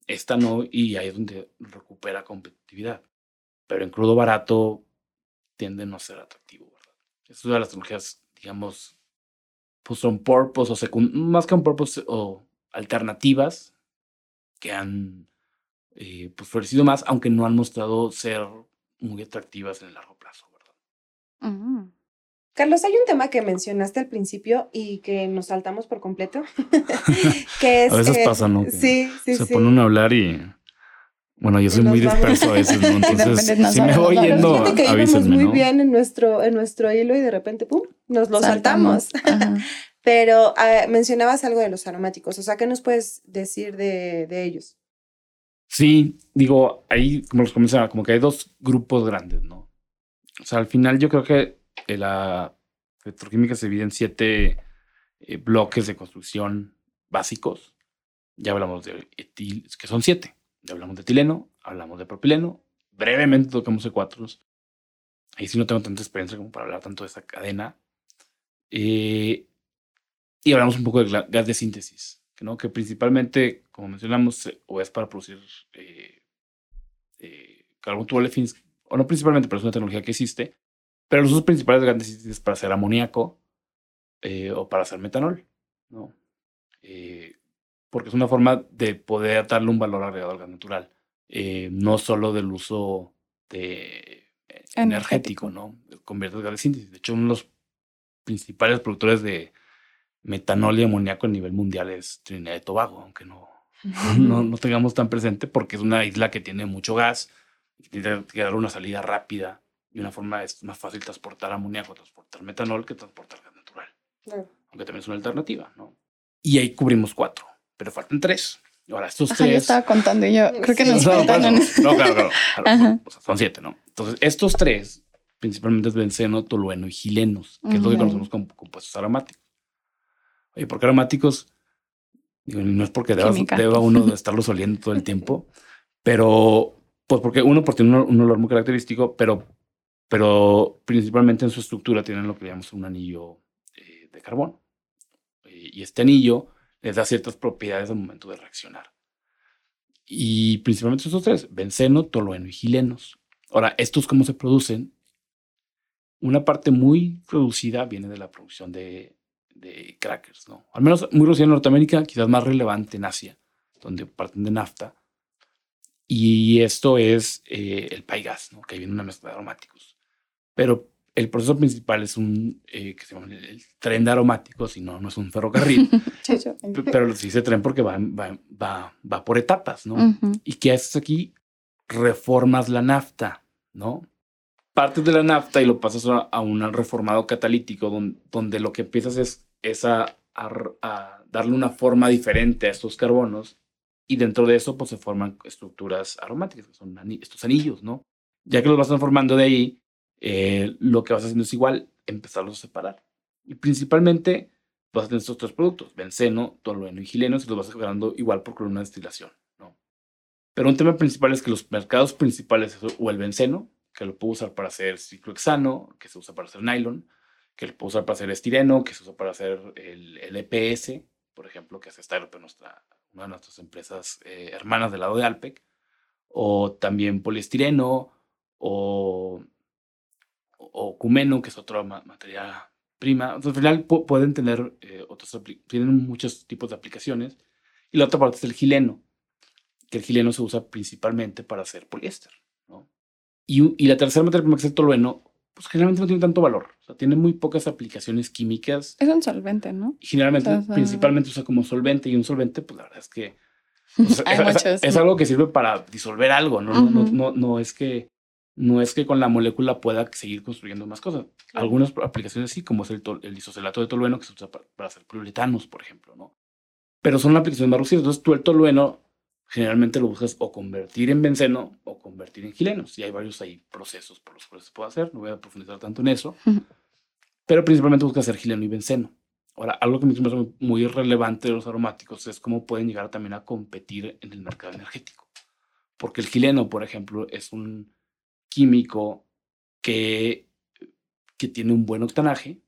esta no, y ahí es donde recupera competitividad. Pero en crudo barato tiende a no ser atractivo, ¿verdad? Es una de las tecnologías, digamos, pues son purpose o más que un purpose o alternativas que han eh, pues florecido más, aunque no han mostrado ser muy atractivas en el largo plazo, ¿verdad? Mm. Carlos, hay un tema que mencionaste al principio y que nos saltamos por completo, [LAUGHS] que es... A veces eh, pasa, ¿no? Que Sí, sí, Se sí. ponen a hablar y bueno, yo soy nos muy vamos. disperso a veces, ¿no? [LAUGHS] De Entonces, si me voy yendo, que íbamos avísenme, muy ¿no? bien en nuestro, en nuestro hilo y de repente, ¡pum!, nos lo saltamos. [LAUGHS] Pero ah, mencionabas algo de los aromáticos, o sea, ¿qué nos puedes decir de, de ellos? Sí, digo, ahí, como los comienza, como que hay dos grupos grandes, ¿no? O sea, al final yo creo que la petroquímica se divide en siete eh, bloques de construcción básicos. Ya hablamos de etil, que son siete. Ya hablamos de etileno, hablamos de propileno, brevemente tocamos C4. Ahí sí no tengo tanta experiencia como para hablar tanto de esa cadena. Eh, y hablamos un poco de gas de síntesis, ¿no? que principalmente, como mencionamos, o es para producir eh, eh, olefins, o no principalmente, pero es una tecnología que existe. Pero los usos principales de síntesis es para hacer amoníaco eh, o para hacer metanol, ¿no? Eh, porque es una forma de poder darle un valor agregado al gas natural, eh, no solo del uso de, energético, Energético. ¿no? Convierte el gas de síntesis. De hecho, uno de los principales productores de metanol y amoníaco a nivel mundial es Trinidad y Tobago, aunque no, [LAUGHS] no, no tengamos tan presente porque es una isla que tiene mucho gas y tiene que dar una salida rápida y una forma es más fácil transportar amoníaco, transportar metanol que transportar gas natural. Claro. aunque también es una alternativa, ¿no? Y ahí cubrimos cuatro, pero faltan tres. Ahora, estos Ajá, tres... Yo estaba contando y yo creo que Sí. nos No, faltan en eso. No, claro, claro. claro. O sea, son siete, ¿no? Entonces, estos tres, principalmente es benceno, tolueno y gilenos, que es lo que conocemos como compuestos aromáticos. Oye, ¿por qué aromáticos? Digo, no es porque deba, deba uno de estarlos oliendo todo el tiempo, pero pues porque uno porque tiene un, un olor muy característico, pero, pero principalmente en su estructura tienen lo que llamamos un anillo eh, de carbón. Eh, y este anillo les da ciertas propiedades al momento de reaccionar. Y principalmente estos tres, benceno, tolueno y gilenos. Ahora, ¿estos cómo se producen? Una parte muy producida viene de la producción de, de crackers, ¿no? Al menos muy reducida en Norteamérica, quizás más relevante en Asia, donde parten de nafta. Y esto es eh, el paigas, ¿no? Que viene una mezcla de aromáticos. Pero el proceso principal es un, eh, que se llama el, el tren de aromáticos, y no, no es un ferrocarril, [LAUGHS] pero sí se tren porque va, va, va, va por etapas, ¿no? Ujú. ¿Y qué haces aquí? Reformas la nafta, ¿no? Partes de la nafta y lo pasas a, a un reformado catalítico donde, donde lo que empiezas es, es a, a r- a darle una forma diferente a estos carbonos y dentro de eso pues se forman estructuras aromáticas, que son estos anillos, ¿no? Ya que los vas transformando de ahí, eh, lo que vas haciendo es igual, empezarlos a separar. Y principalmente vas a tener estos tres productos, benceno, tolueno y gileno, y los vas generando igual por columna de destilación, ¿no? Pero un tema principal es que los mercados principales, es o el benceno, que lo puedo usar para hacer ciclohexano, que se usa para hacer nylon, que lo puedo usar para hacer estireno, que se usa para hacer el, el EPS, por ejemplo, que hace Styrope, nuestra, una de nuestras empresas eh, hermanas del lado de Alpec, o también poliestireno, o, o cumeno, que es otra ma- materia prima. Entonces, al final pu- pueden tener eh, otros, tienen muchos tipos de aplicaciones. Y la otra parte es el gileno, que el gileno se usa principalmente para hacer poliéster. ¿no? Y, y la tercera materia prima, que es el tolueno, pues generalmente no tiene tanto valor. O sea, tiene muy pocas aplicaciones químicas. Es un solvente, ¿no? Y generalmente, O sea, principalmente usa como solvente. Y un solvente, pues la verdad es que o sea, [LAUGHS] Hay es, es- muchos, es ¿no? algo que sirve para disolver algo, ¿no? No, no es que no es que con la molécula pueda seguir construyendo más cosas. Algunas aplicaciones sí, como es el, el isocelato de tolueno que se usa para, para hacer poliuretanos, por ejemplo, ¿no? Pero son aplicaciones más reducidas. Entonces tú el tolueno generalmente lo buscas o convertir en benceno o convertir en gilenos. Y hay varios ahí procesos por los cuales se puede hacer. No voy a profundizar tanto en eso. Pero principalmente busca hacer gileno y benceno. Ahora, algo que me parece muy relevante de los aromáticos es cómo pueden llegar también a competir en el mercado energético. Porque el gileno, por ejemplo, es un químico que, que tiene un buen octanaje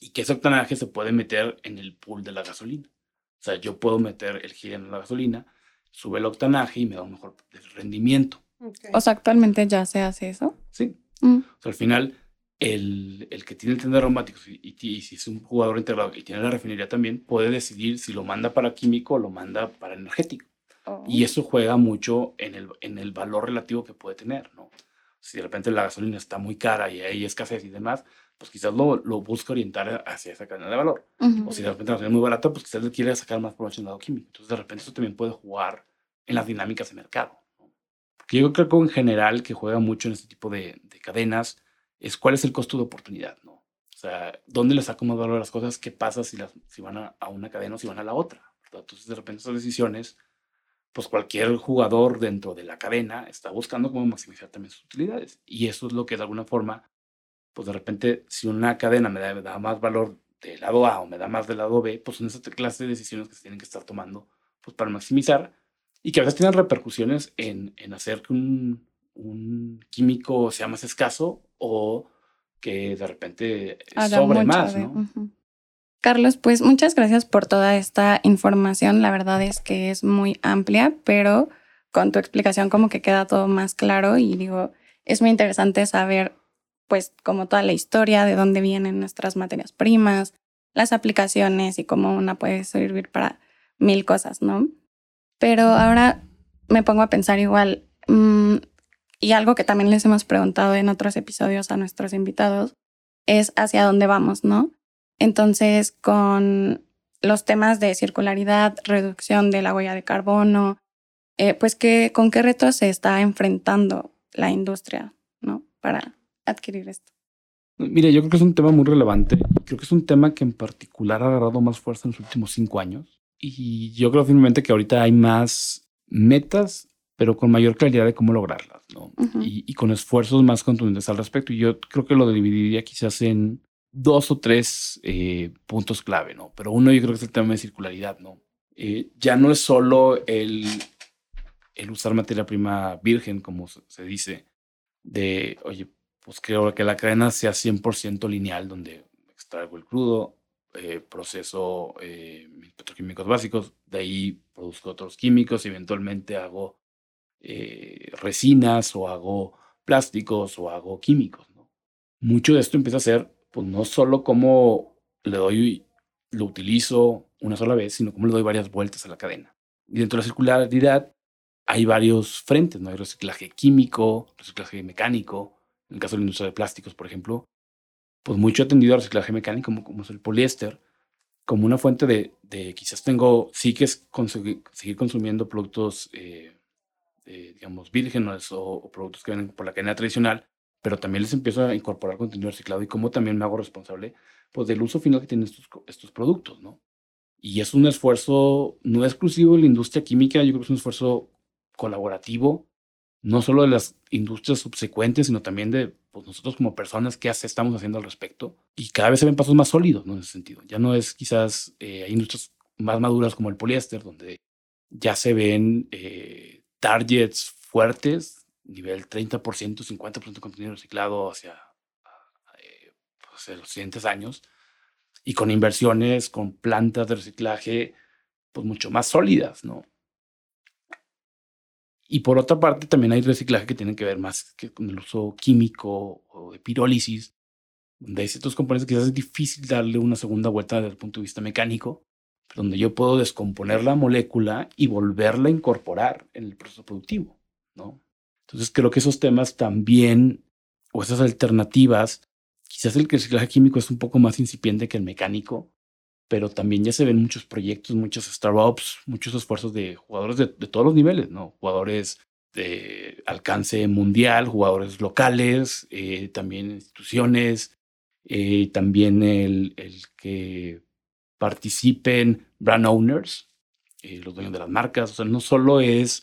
y que ese octanaje se puede meter en el pool de la gasolina. O sea, yo puedo meter el gileno en la gasolina, sube el octanaje y me da un mejor rendimiento. Ok. O sea, actualmente ya se hace eso. ¿sí? Mm. O sea, al final, el, el que tiene el tren de aromáticos y, y- y si es un jugador integrado y tiene la refinería también, puede decidir si lo manda para químico o lo manda para energético. Oh. Y eso juega mucho en el, en el valor relativo que puede tener, ¿no? Si de repente la gasolina está muy cara y hay escasez y demás, pues quizás lo, lo busca orientar hacia esa cadena de valor. Ujú. O si de repente la gasolina es muy barata, pues quizás le quiere sacar más el lado químico. Entonces, de repente eso también puede jugar en las dinámicas de mercado. ¿no? Porque yo creo que en general que juega mucho en este tipo de, de cadenas es cuál es el costo de oportunidad, ¿no? O sea, ¿dónde le saco más valor a las cosas? ¿Qué pasa si, las, si van a, a una cadena o si van a la otra? ¿verdad? Entonces, de repente esas decisiones, pues cualquier jugador dentro de la cadena está buscando cómo maximizar también sus utilidades. Y eso es lo que de alguna forma, pues de repente, si una cadena me da, me da más valor del lado A o me da más del lado B, pues son esa clase de decisiones que se tienen que estar tomando pues, para maximizar y que a veces tienen repercusiones en, en hacer que un, un químico sea más escaso o que de repente Haga sobre más, de- ¿no? Carlos, pues muchas gracias por toda esta información. La verdad es que es muy amplia, pero con tu explicación como que queda todo más claro y digo, es muy interesante saber pues como toda la historia, de dónde vienen nuestras materias primas, las aplicaciones y cómo una puede servir para mil cosas, ¿no? Pero ahora me pongo a pensar igual, mm, y algo que también les hemos preguntado en otros episodios a nuestros invitados, es hacia dónde vamos, ¿no? Entonces, con los temas de circularidad, reducción de la huella de carbono, eh, pues ¿qué, con qué retos se está enfrentando la industria, ¿no? Para adquirir esto. Mire, yo creo que es un tema muy relevante. Creo que es un tema que en particular ha agarrado más fuerza en los últimos cinco años. Y yo creo firmemente que ahorita hay más metas, pero con mayor claridad de cómo lograrlas, ¿no? y, con esfuerzos más contundentes al respecto. Y yo creo que lo dividiría quizás en dos o tres eh, puntos clave, ¿no? Pero uno yo creo que es el tema de circularidad, ¿no? Eh, ya no es solo el, el usar materia prima virgen, como se dice, de, oye, pues creo que la cadena sea 100% lineal, donde extraigo el crudo, eh, proceso eh, petroquímicos básicos, de ahí produzco otros químicos eventualmente hago resinas o hago plásticos o hago químicos. Mucho de esto empieza a ser, pues no solo cómo le doy, lo utilizo una sola vez, sino cómo le doy varias vueltas a la cadena. Y dentro de la circularidad hay varios frentes, ¿no? Hay reciclaje químico, reciclaje mecánico, en el caso de la industria de plásticos, por ejemplo, pues mucho atendido al reciclaje mecánico, como, como es el poliéster, como una fuente de, de quizás tengo, sí que es seguir consumiendo productos, eh, eh, digamos, vírgenes o, productos que vienen por la cadena tradicional, pero también les empiezo a incorporar contenido reciclado y cómo también me hago responsable pues, del uso final que tienen estos, estos productos, ¿no? Y es un esfuerzo no exclusivo de la industria química, yo creo que es un esfuerzo colaborativo no solo de las industrias subsecuentes, sino también de pues, nosotros como personas, qué estamos haciendo al respecto. Y cada vez se ven pasos más sólidos ¿no? en ese sentido. Ya no es quizás, eh, hay industrias más maduras como el poliéster, donde ya se ven eh, targets fuertes, nivel 30%, 50% de contenido reciclado hacia, eh, pues, los siguientes años, y con inversiones, con plantas de reciclaje, pues mucho más sólidas, ¿no? Y por otra parte, también hay reciclaje que tiene que ver más que con el uso químico o de pirólisis, donde hay ciertos componentes que quizás es difícil darle una segunda vuelta desde el punto de vista mecánico, donde yo puedo descomponer la molécula y volverla a incorporar en el proceso productivo, ¿no? Entonces creo que esos temas también, o esas alternativas, quizás el reciclaje químico es un poco más incipiente que el mecánico, pero también ya se ven muchos proyectos, muchos startups, muchos esfuerzos de jugadores de, todos los niveles, ¿no? Jugadores de alcance mundial, jugadores locales, eh, también instituciones, eh, también el, que participen brand owners, eh, los dueños de las marcas, o sea, no solo es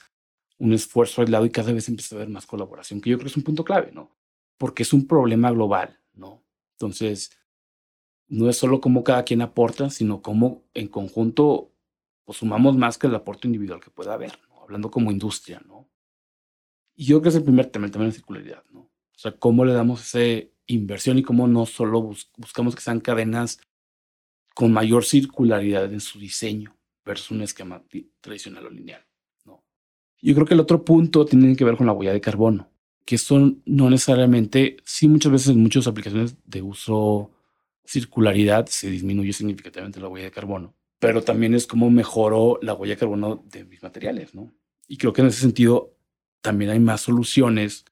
un esfuerzo aislado y cada vez empieza a haber más colaboración, que yo creo que es un punto clave, ¿no? Porque es un problema global, ¿no? Entonces, no es solo cómo cada quien aporta, sino cómo en conjunto pues, sumamos más que el aporte individual que pueda haber, hablando como industria, ¿no? Y yo creo que es el primer tema, el tema de la circularidad, ¿no? O sea, cómo le damos esa inversión y cómo no solo buscamos que sean cadenas con mayor circularidad en su diseño versus un esquema tradicional o lineal, ¿no? Yo creo que el otro punto tiene que ver con la huella de carbono, que son no necesariamente, sí muchas veces en muchas aplicaciones de uso circularidad se disminuye significativamente la huella de carbono, pero también es como mejoró la huella de carbono de mis materiales, ¿no? Y creo que en ese sentido también hay más soluciones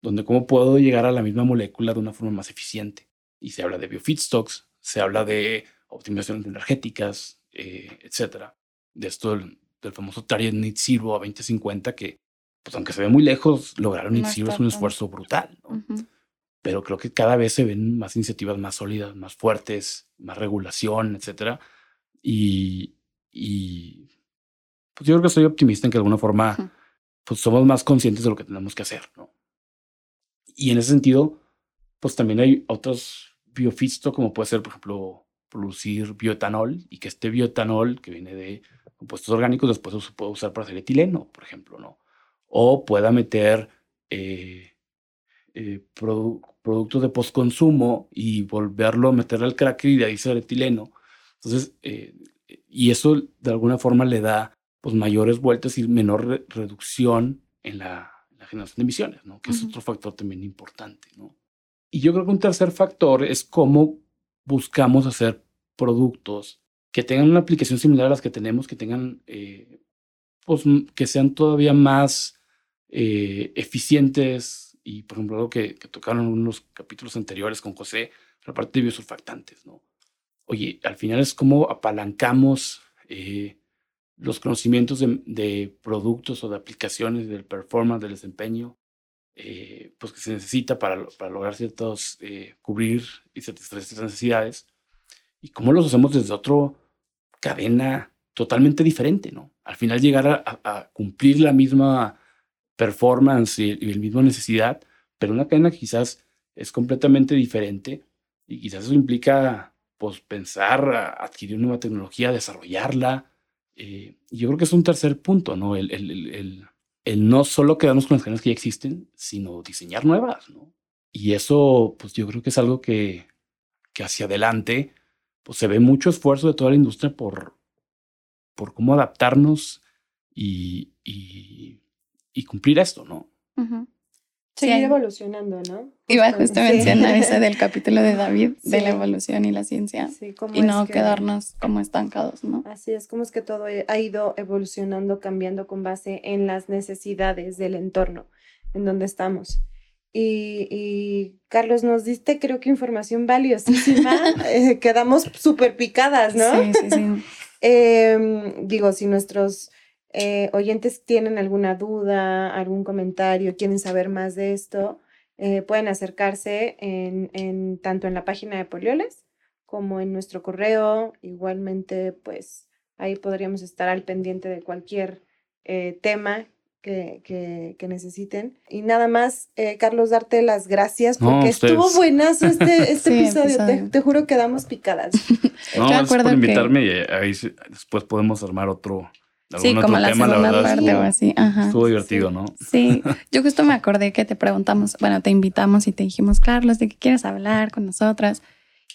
donde cómo puedo llegar a la misma molécula de una forma más eficiente. Y se habla de biofeedstocks, se habla de optimizaciones energéticas, eh, etcétera. De esto del, famoso Target Net Zero a 2050, que, pues aunque se ve muy lejos, lograr un Net Zero es un esfuerzo brutal. ¿no? pero creo que cada vez se ven más iniciativas más sólidas, más fuertes, más regulación, etcétera. Y, y pues yo creo que soy optimista en que de alguna forma pues somos más conscientes de lo que tenemos que hacer, ¿no? Y en ese sentido, pues también hay otros biofistos, como puede ser, por ejemplo, producir bioetanol y que este bioetanol que viene de compuestos orgánicos después se puede usar para hacer etileno, por ejemplo, ¿no? O pueda meter eh, eh, productos de postconsumo y volverlo a meter al cracker y de ahí ser etileno. Entonces, eh, y eso de alguna forma le da pues mayores vueltas y menor reducción en la, generación de emisiones, ¿no? Que es otro factor también importante, ¿no? Y yo creo que un tercer factor es cómo buscamos hacer productos que tengan una aplicación similar a las que tenemos, que tengan, eh, pues, que sean todavía más eh, eficientes, y por ejemplo, algo que, tocaron en unos capítulos anteriores con José, la parte de biosurfactantes, ¿no? Oye, al final es como apalancamos eh, los conocimientos de, productos o de aplicaciones, del performance, del desempeño, eh, pues que se necesita para, para lograr ciertos, eh, cubrir y satisfacer estas necesidades, y cómo los hacemos desde otra cadena totalmente diferente, ¿no? Al final llegar a, cumplir la misma performance y, y, la misma necesidad, pero una cadena quizás es completamente diferente y quizás eso implica pues pensar, adquirir nueva tecnología, desarrollarla. Eh, yo creo que es un tercer punto, ¿no? El, el, el, el, no solo quedarnos con las cadenas que ya existen, sino diseñar nuevas, ¿no? Y eso, pues yo creo que es algo que, que hacia adelante, pues se ve mucho esfuerzo de toda la industria por, por cómo adaptarnos y, y, y cumplir esto, ¿no? Seguir evolucionando, ¿no? Iba justo a mencionar ese del [LAUGHS] capítulo de David, de la evolución y la ciencia. y no quedarnos como estancados, ¿no? Así es, como es que todo ha ido evolucionando, cambiando con base en las necesidades del entorno en donde estamos. Y, Carlos, nos diste creo que información valiosísima. [LAUGHS] Eh, quedamos súper picadas, ¿no? Sí, sí, sí. [LAUGHS] Em, digo, si nuestros eh, oyentes tienen alguna duda, algún comentario, quieren saber más de esto, eh, pueden acercarse en, tanto en la página de Polioles como en nuestro correo. Igualmente, pues ahí podríamos estar al pendiente de cualquier tema que, que, necesiten. Y nada más, Carlos, darte las gracias porque estuvo buenazo este, este [LAUGHS] episodio. Te, juro que damos picadas. [LAUGHS] No, gracias por invitarme y ahí después podemos armar otro, Sí, como la segunda parte o así. Estuvo divertido, ¿no? Sí, yo justo me acordé que te preguntamos, bueno, te invitamos y te dijimos, Carlos, ¿de qué quieres hablar con nosotras?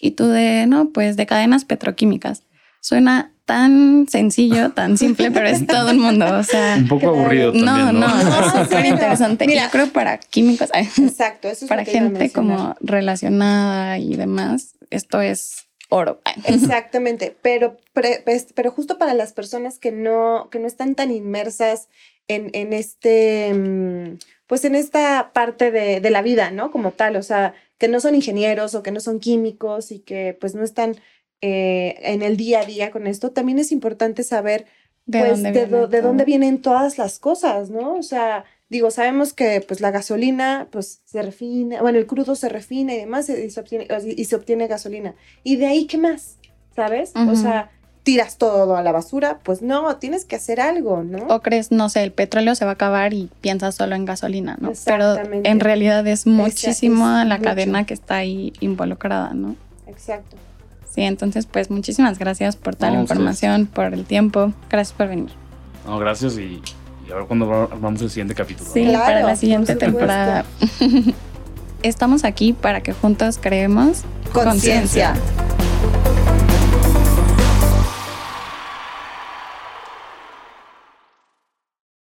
Y tú de, no, pues de cadenas petroquímicas. Suena tan sencillo, tan simple, pero es todo el mundo, o sea... Un poco aburrido también, No, no, no, súper interesante. Mira, yo creo para químicos, exacto, eso es para gente como relacionada y demás, esto es oro. Exactamente, pero, pues, pero justo para las personas que no, que no están tan inmersas en, en este, mm, pues en esta parte de, de, la vida, ¿no? Como tal, o sea, que no son ingenieros o que no son químicos y que pues no están eh, en el día a día con esto, también es importante saber ¿De pues dónde de, de dónde vienen todas las cosas, ¿no? O sea, digo, sabemos que pues la gasolina pues se refina, bueno, el crudo se refina y demás y se obtiene, y se obtiene gasolina. ¿Y de ahí qué más? ¿Sabes? O sea, tiras todo a la basura, pues no, tienes que hacer algo, ¿no? O crees, no sé, el petróleo se va a acabar y piensas solo en gasolina, ¿no? Pero en realidad es muchísimo la cadena que está ahí involucrada, ¿no? Exacto. Sí, entonces pues muchísimas gracias por toda la información, por el tiempo. Gracias por venir. No, gracias y y a ver cuándo vamos el siguiente capítulo. Sí, para la siguiente temporada. [LAUGHS] Estamos aquí para que juntos creemos conciencia.